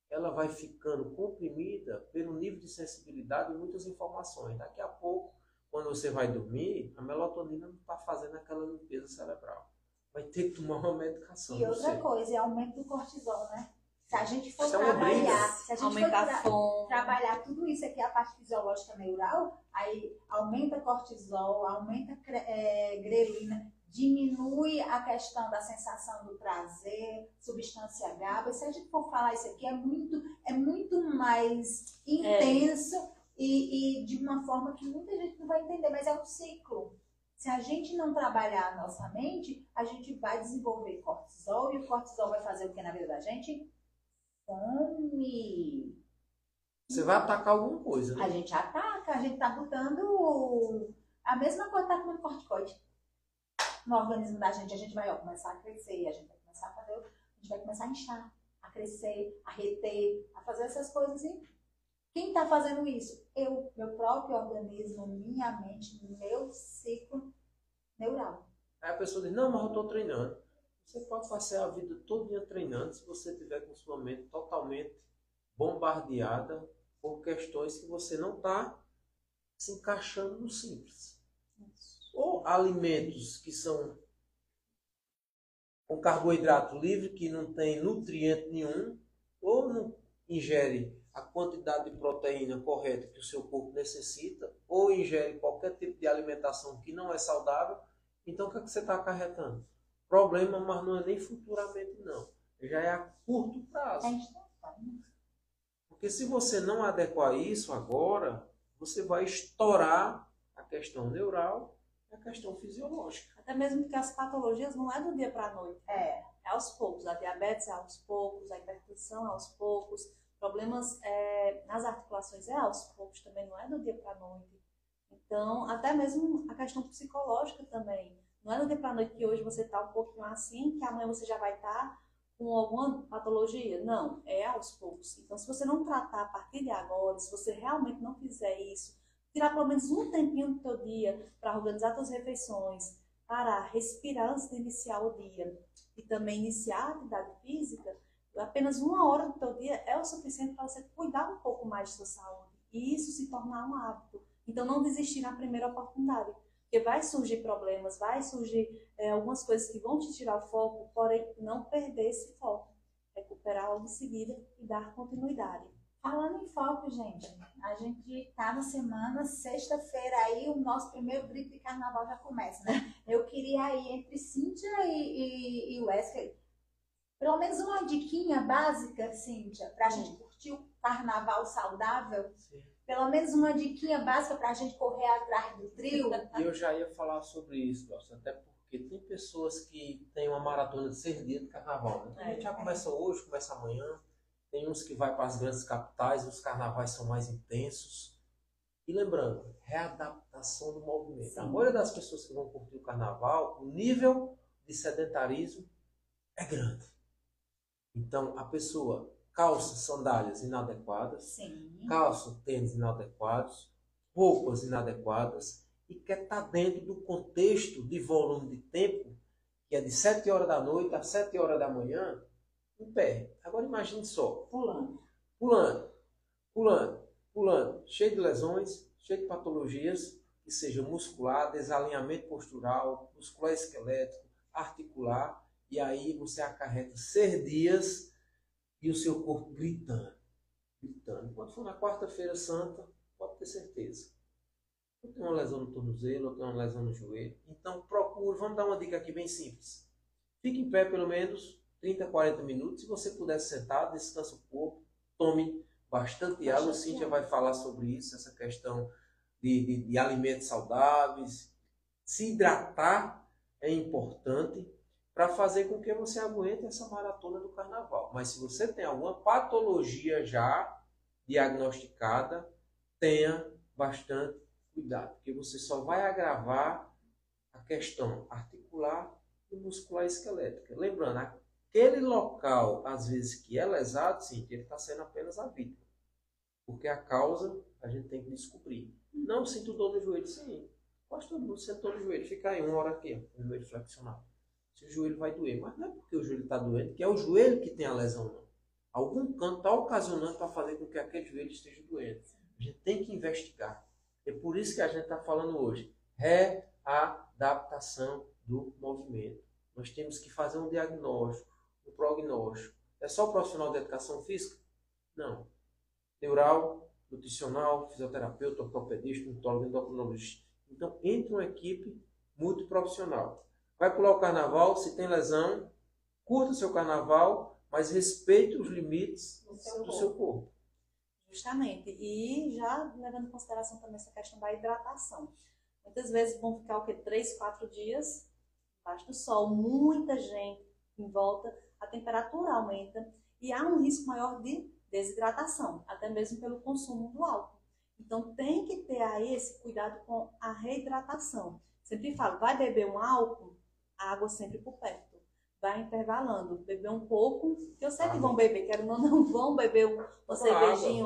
A: ela vai ficando comprimida pelo nível de sensibilidade e muitas informações. Daqui a pouco, quando você vai dormir, a melatonina não está fazendo aquela limpeza cerebral. Vai ter que tomar uma medicação.
C: E outra coisa, é aumento do cortisol, né? Se a gente for é trabalhar, se a gente
B: Aumentar
C: for tra trabalhar tudo isso aqui, a parte fisiológica neural, aí aumenta cortisol, aumenta é, grelina, diminui a questão da sensação do prazer, substância GABA. E se a gente for falar isso aqui, é muito, é muito mais intenso é. E, e de uma forma que muita gente não vai entender, mas é um ciclo. Se a gente não trabalhar a nossa mente, a gente vai desenvolver cortisol e o cortisol vai fazer o que na vida da gente? Fome.
A: Você vai atacar alguma coisa, né?
C: A gente ataca, a gente tá botando a mesma coisa que tá comendo corticoide no organismo da gente, a gente vai ó, começar a crescer, a gente vai começar a fazer, a gente vai começar a inchar, a crescer, a reter, a fazer essas coisas. E quem está fazendo isso? Eu, meu próprio organismo, minha mente, meu ciclo neural.
A: Aí a pessoa diz, não, mas eu estou treinando. Você pode passar a vida todo dia treinando se você tiver com sua mente totalmente bombardeada por questões que você não está se encaixando no simples ou alimentos que são com carboidrato livre, que não tem nutriente nenhum, ou não ingere a quantidade de proteína correta que o seu corpo necessita, ou ingere qualquer tipo de alimentação que não é saudável, então o que, é que você está acarretando? Problema, mas não é nem futuramente não. Já é a curto prazo. Porque se você não adequar isso agora, você vai estourar a questão neural é questão fisiológica.
B: Até mesmo porque as patologias não é do dia para a noite.
C: É.
B: É aos poucos. A diabetes é aos poucos, a hipertensão é aos poucos, problemas é, nas articulações é aos poucos também, não é do dia para a noite. Então, até mesmo a questão psicológica também. Não é do dia para a noite que hoje você está um pouquinho assim, que amanhã você já vai estar tá com alguma patologia? Não, é aos poucos. Então, se você não tratar a partir de agora, se você realmente não fizer isso, tirar pelo menos um tempinho do teu dia para organizar suas refeições, parar, respirar antes de iniciar o dia e também iniciar a atividade física, apenas uma hora do teu dia é o suficiente para você cuidar um pouco mais de sua saúde e isso se tornar um hábito. Então, não desistir na primeira oportunidade. Porque vai surgir problemas, vai surgir é, algumas coisas que vão te tirar o foco, porém, não perder esse foco. Recuperar logo em seguida e dar continuidade.
C: Falando em foco, gente, a gente tá na semana, sexta-feira aí, o nosso primeiro grito de carnaval já começa, né? Eu queria aí, entre Cíntia e, e, e Wesley, pelo menos uma diquinha básica, Cíntia, pra Sim. gente curtir o carnaval saudável. Sim pelo menos uma diquinha básica para a gente correr atrás do trio.
A: E eu já ia falar sobre isso, Glaucia, até porque tem pessoas que têm uma maratona de seis dias de carnaval. Né? a gente já começa hoje, começa amanhã. Tem uns que vai para as grandes capitais, os carnavais são mais intensos. E lembrando, readaptação do movimento. Sim. A maioria das pessoas que vão curtir o carnaval, o nível de sedentarismo é grande. Então, a pessoa calça, sandálias inadequadas,
C: Sim.
A: calça, tênis inadequados, roupas inadequadas e quer estar tá dentro do contexto de volume de tempo, que é de 7 horas da noite a 7 horas da manhã, em pé. Agora imagine só.
C: Pulando.
A: Pulando, pulando, pulando, cheio de lesões, cheio de patologias, que seja muscular, desalinhamento postural, muscular esquelético, articular, e aí você acarreta ser dias e o seu corpo gritando, gritando. Quando for na quarta-feira santa, pode ter certeza. Eu tenho uma lesão no tornozelo, eu tenho uma lesão no joelho. Então procure, vamos dar uma dica aqui bem simples. Fique em pé pelo menos 30, 40 minutos. Se você puder sentar, descansa o corpo, tome bastante água. A Cíntia vai falar sobre isso, essa questão de, de, de alimentos saudáveis. Se hidratar é importante para fazer com que você aguente essa maratona do carnaval. Mas se você tem alguma patologia já diagnosticada, tenha bastante cuidado, porque você só vai agravar a questão articular e muscular esquelética. Lembrando, aquele local, às vezes, que é lesado, sim, ele está sendo apenas a vítima. Porque a causa a gente tem que descobrir. Não sinto dor no joelho, sim. Quase todo mundo sente dor no joelho. Fica aí uma hora aqui, ó, no joelho flexionado se o joelho vai doer. Mas não é porque o joelho está doendo, que é o joelho que tem a lesão, não. Algum canto está ocasionando para fazer com que aquele joelho esteja doendo. A gente tem que investigar. É por isso que a gente está falando hoje. Readaptação do movimento. Nós temos que fazer um diagnóstico, um prognóstico. É só o profissional de educação física? Não. Neural, nutricional, fisioterapeuta, ortopedista, nutriólogo, endocrinologista. Então, entre uma equipe muito profissional. Vai pular o carnaval, se tem lesão, curta o seu carnaval, mas respeite os limites seu do seu corpo.
B: Justamente. E já levando em consideração também essa questão da hidratação. Muitas vezes vão ficar o quê? Três, quatro dias embaixo do sol, muita gente em volta, a temperatura aumenta e há um risco maior de desidratação, até mesmo pelo consumo do álcool. Então tem que ter aí esse cuidado com a reidratação. Sempre falo, vai beber um álcool, água sempre por perto. Vai intervalando, beber um pouco, que eu sei que vão beber, quero não, não vão beber uma cervejinha,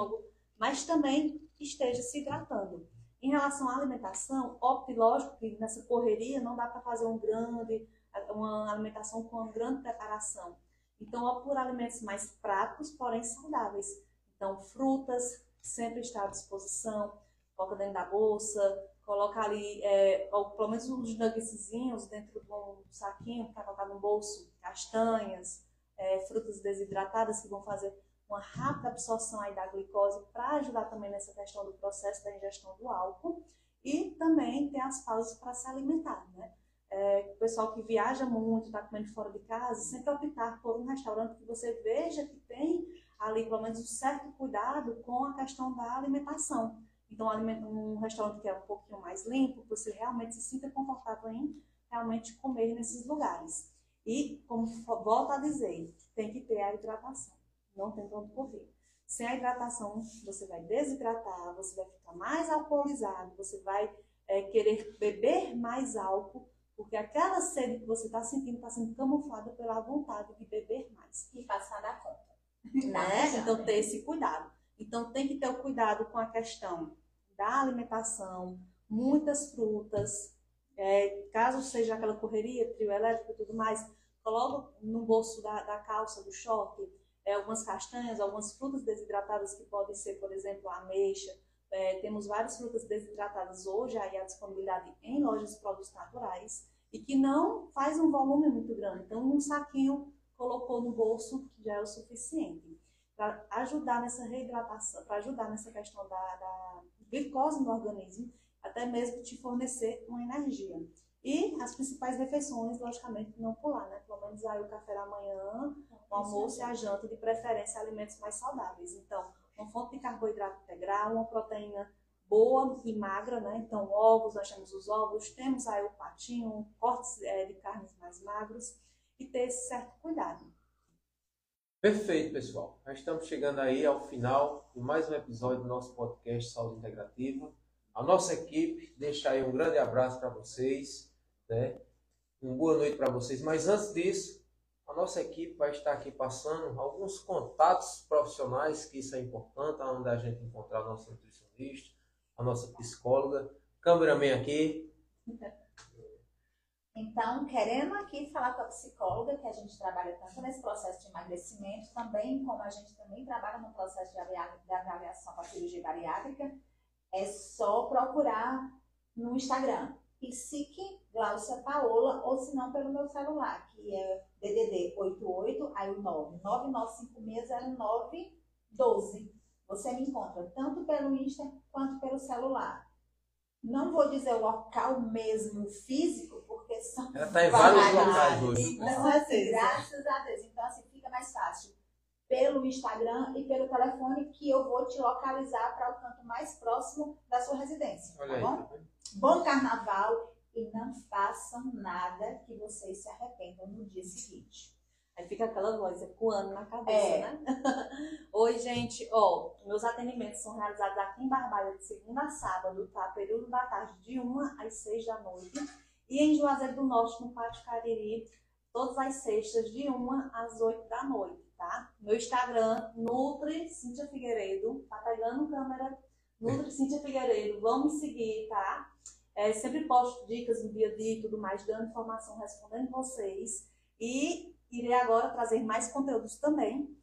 B: mas também esteja se hidratando. Em relação à alimentação, opte, lógico que nessa correria não dá para fazer um grande, uma alimentação com uma grande preparação. Então, opte por alimentos mais práticos, porém saudáveis. Então, frutas sempre está à disposição, coloca dentro da bolsa, coloca ali, é, ou pelo menos uns nuggetzinhos dentro de um saquinho para colocar no bolso, castanhas, é, frutas desidratadas que vão fazer uma rápida absorção aí da glicose para ajudar também nessa questão do processo da ingestão do álcool e também tem as pausas para se alimentar, né? É, o pessoal que viaja muito, está comendo fora de casa, sempre optar por um restaurante que você veja que tem ali pelo menos um certo cuidado com a questão da alimentação. Então, um restaurante que é um pouquinho mais limpo, você realmente se sinta confortável em realmente comer nesses lugares. E, como volto a dizer, tem que ter a hidratação. Não tem onde correr. Sem a hidratação, você vai desidratar, você vai ficar mais alcoolizado, você vai é, querer beber mais álcool Porque aquela sede que você está sentindo está sendo camuflada pela vontade de beber mais.
C: E passar da conta.
B: Né? Então, ter esse cuidado. Então, tem que ter o cuidado com a questão da alimentação, muitas frutas, é, caso seja aquela correria, trio elétrico e tudo mais, coloca no bolso da, da calça, do short, é, algumas castanhas, algumas frutas desidratadas que podem ser, por exemplo, ameixa. É, temos várias frutas desidratadas hoje aí à disponibilidade em lojas de produtos naturais e que não faz um volume muito grande. Então, um saquinho colocou no bolso já é o suficiente para ajudar nessa reidratação, para ajudar nessa questão da, da glicose no organismo até mesmo te fornecer uma energia. E as principais refeições, logicamente, não pular, né? Pelo menos aí o café da manhã, o almoço e a janta, de preferência alimentos mais saudáveis. Então, uma fonte de carboidrato integral, uma proteína boa e magra, né? Então, ovos, nós temos os ovos, temos aí o patinho, cortes é, de carnes mais magros e ter esse certo cuidado.
A: Perfeito, pessoal. Nós estamos chegando aí ao final de mais um episódio do nosso podcast Saúde Integrativa. A nossa equipe deixa aí um grande abraço para vocês, né? Uma boa noite para vocês. Mas antes disso, a nossa equipe vai estar aqui passando alguns contatos profissionais, que isso é importante, onde a gente encontrar a nossa nutricionista, a nossa psicóloga, cameraman aqui.
C: Então, querendo aqui falar com a psicóloga, que a gente trabalha tanto nesse processo de emagrecimento, também como a gente também trabalha no processo de avaliação com a cirurgia bariátrica, é só procurar no Instagram. Psique Glaucia Paola, ou se não pelo meu celular, que é DDD 88, aí o 9, 99560912. Você me encontra tanto pelo Insta quanto pelo celular. Não vou dizer o local mesmo físico, porque são.
A: Ela está em vários locais hoje.
C: Então, assim, graças a Deus. Então, assim, fica mais fácil pelo Instagram e pelo telefone que eu vou te localizar para o canto mais próximo da sua residência.
A: Olha
C: tá
A: aí,
C: bom?
A: tá vendo?
C: Bom carnaval e não façam nada que vocês se arrependam no dia seguinte.
B: Aí fica aquela voz ecoando na cabeça,
C: É.
B: né? Oi, gente. Ó, meus atendimentos são realizados aqui em Barbalha de segunda a sábado, tá? Período da tarde de 1 às 6 da noite. E em Juazeiro do Norte, no Pátio Cariri, todas as sextas de 1 às 8 da noite, tá? Meu Instagram, Nutri Cíntia Figueiredo, tá pegando câmera, Nutri Cíntia Figueiredo, vamos seguir, tá? É, sempre posto dicas no dia a dia e tudo mais, dando informação, respondendo vocês. E irei agora trazer mais conteúdos também.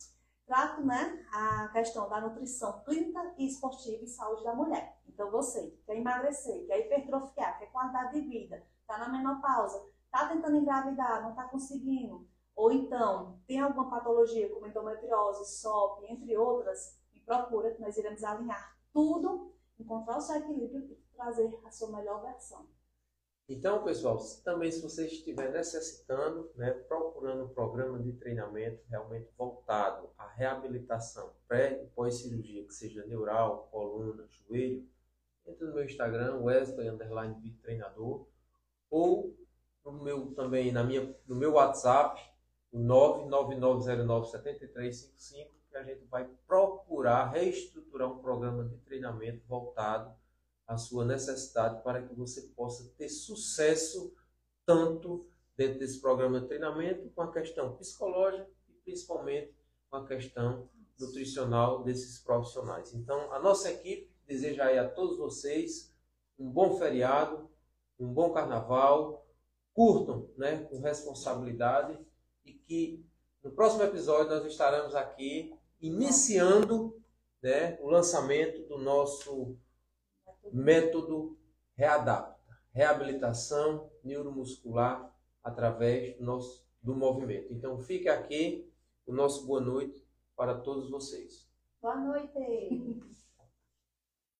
B: Trato né, a questão da nutrição clínica e esportiva e saúde da mulher. Então, você que quer emagrecer, quer hipertrofiar, quer qualidade de vida, está na menopausa, está tentando engravidar, não está conseguindo, ou então tem alguma patologia como endometriose, SOP, entre outras, procura que nós iremos alinhar tudo, encontrar o seu equilíbrio e trazer a sua melhor versão.
A: Então, pessoal, também se você estiver necessitando, né, procurando um programa de treinamento realmente voltado à reabilitação pré e pós-cirurgia, que seja neural, coluna, joelho, entre no meu Instagram, Wesley Treinador, ou no meu, também na minha, no meu WhatsApp, o 999097355, que a gente vai procurar reestruturar um programa de treinamento voltado a sua necessidade para que você possa ter sucesso tanto dentro desse programa de treinamento com a questão psicológica e principalmente com a questão nutricional desses profissionais. Então, a nossa equipe deseja a todos vocês um bom feriado, um bom carnaval, curtam, né, com responsabilidade e que no próximo episódio nós estaremos aqui iniciando, né, o lançamento do nosso método Readapta, reabilitação neuromuscular através do, nosso, do movimento. Então fique aqui o nosso boa noite para todos vocês.
C: Boa noite!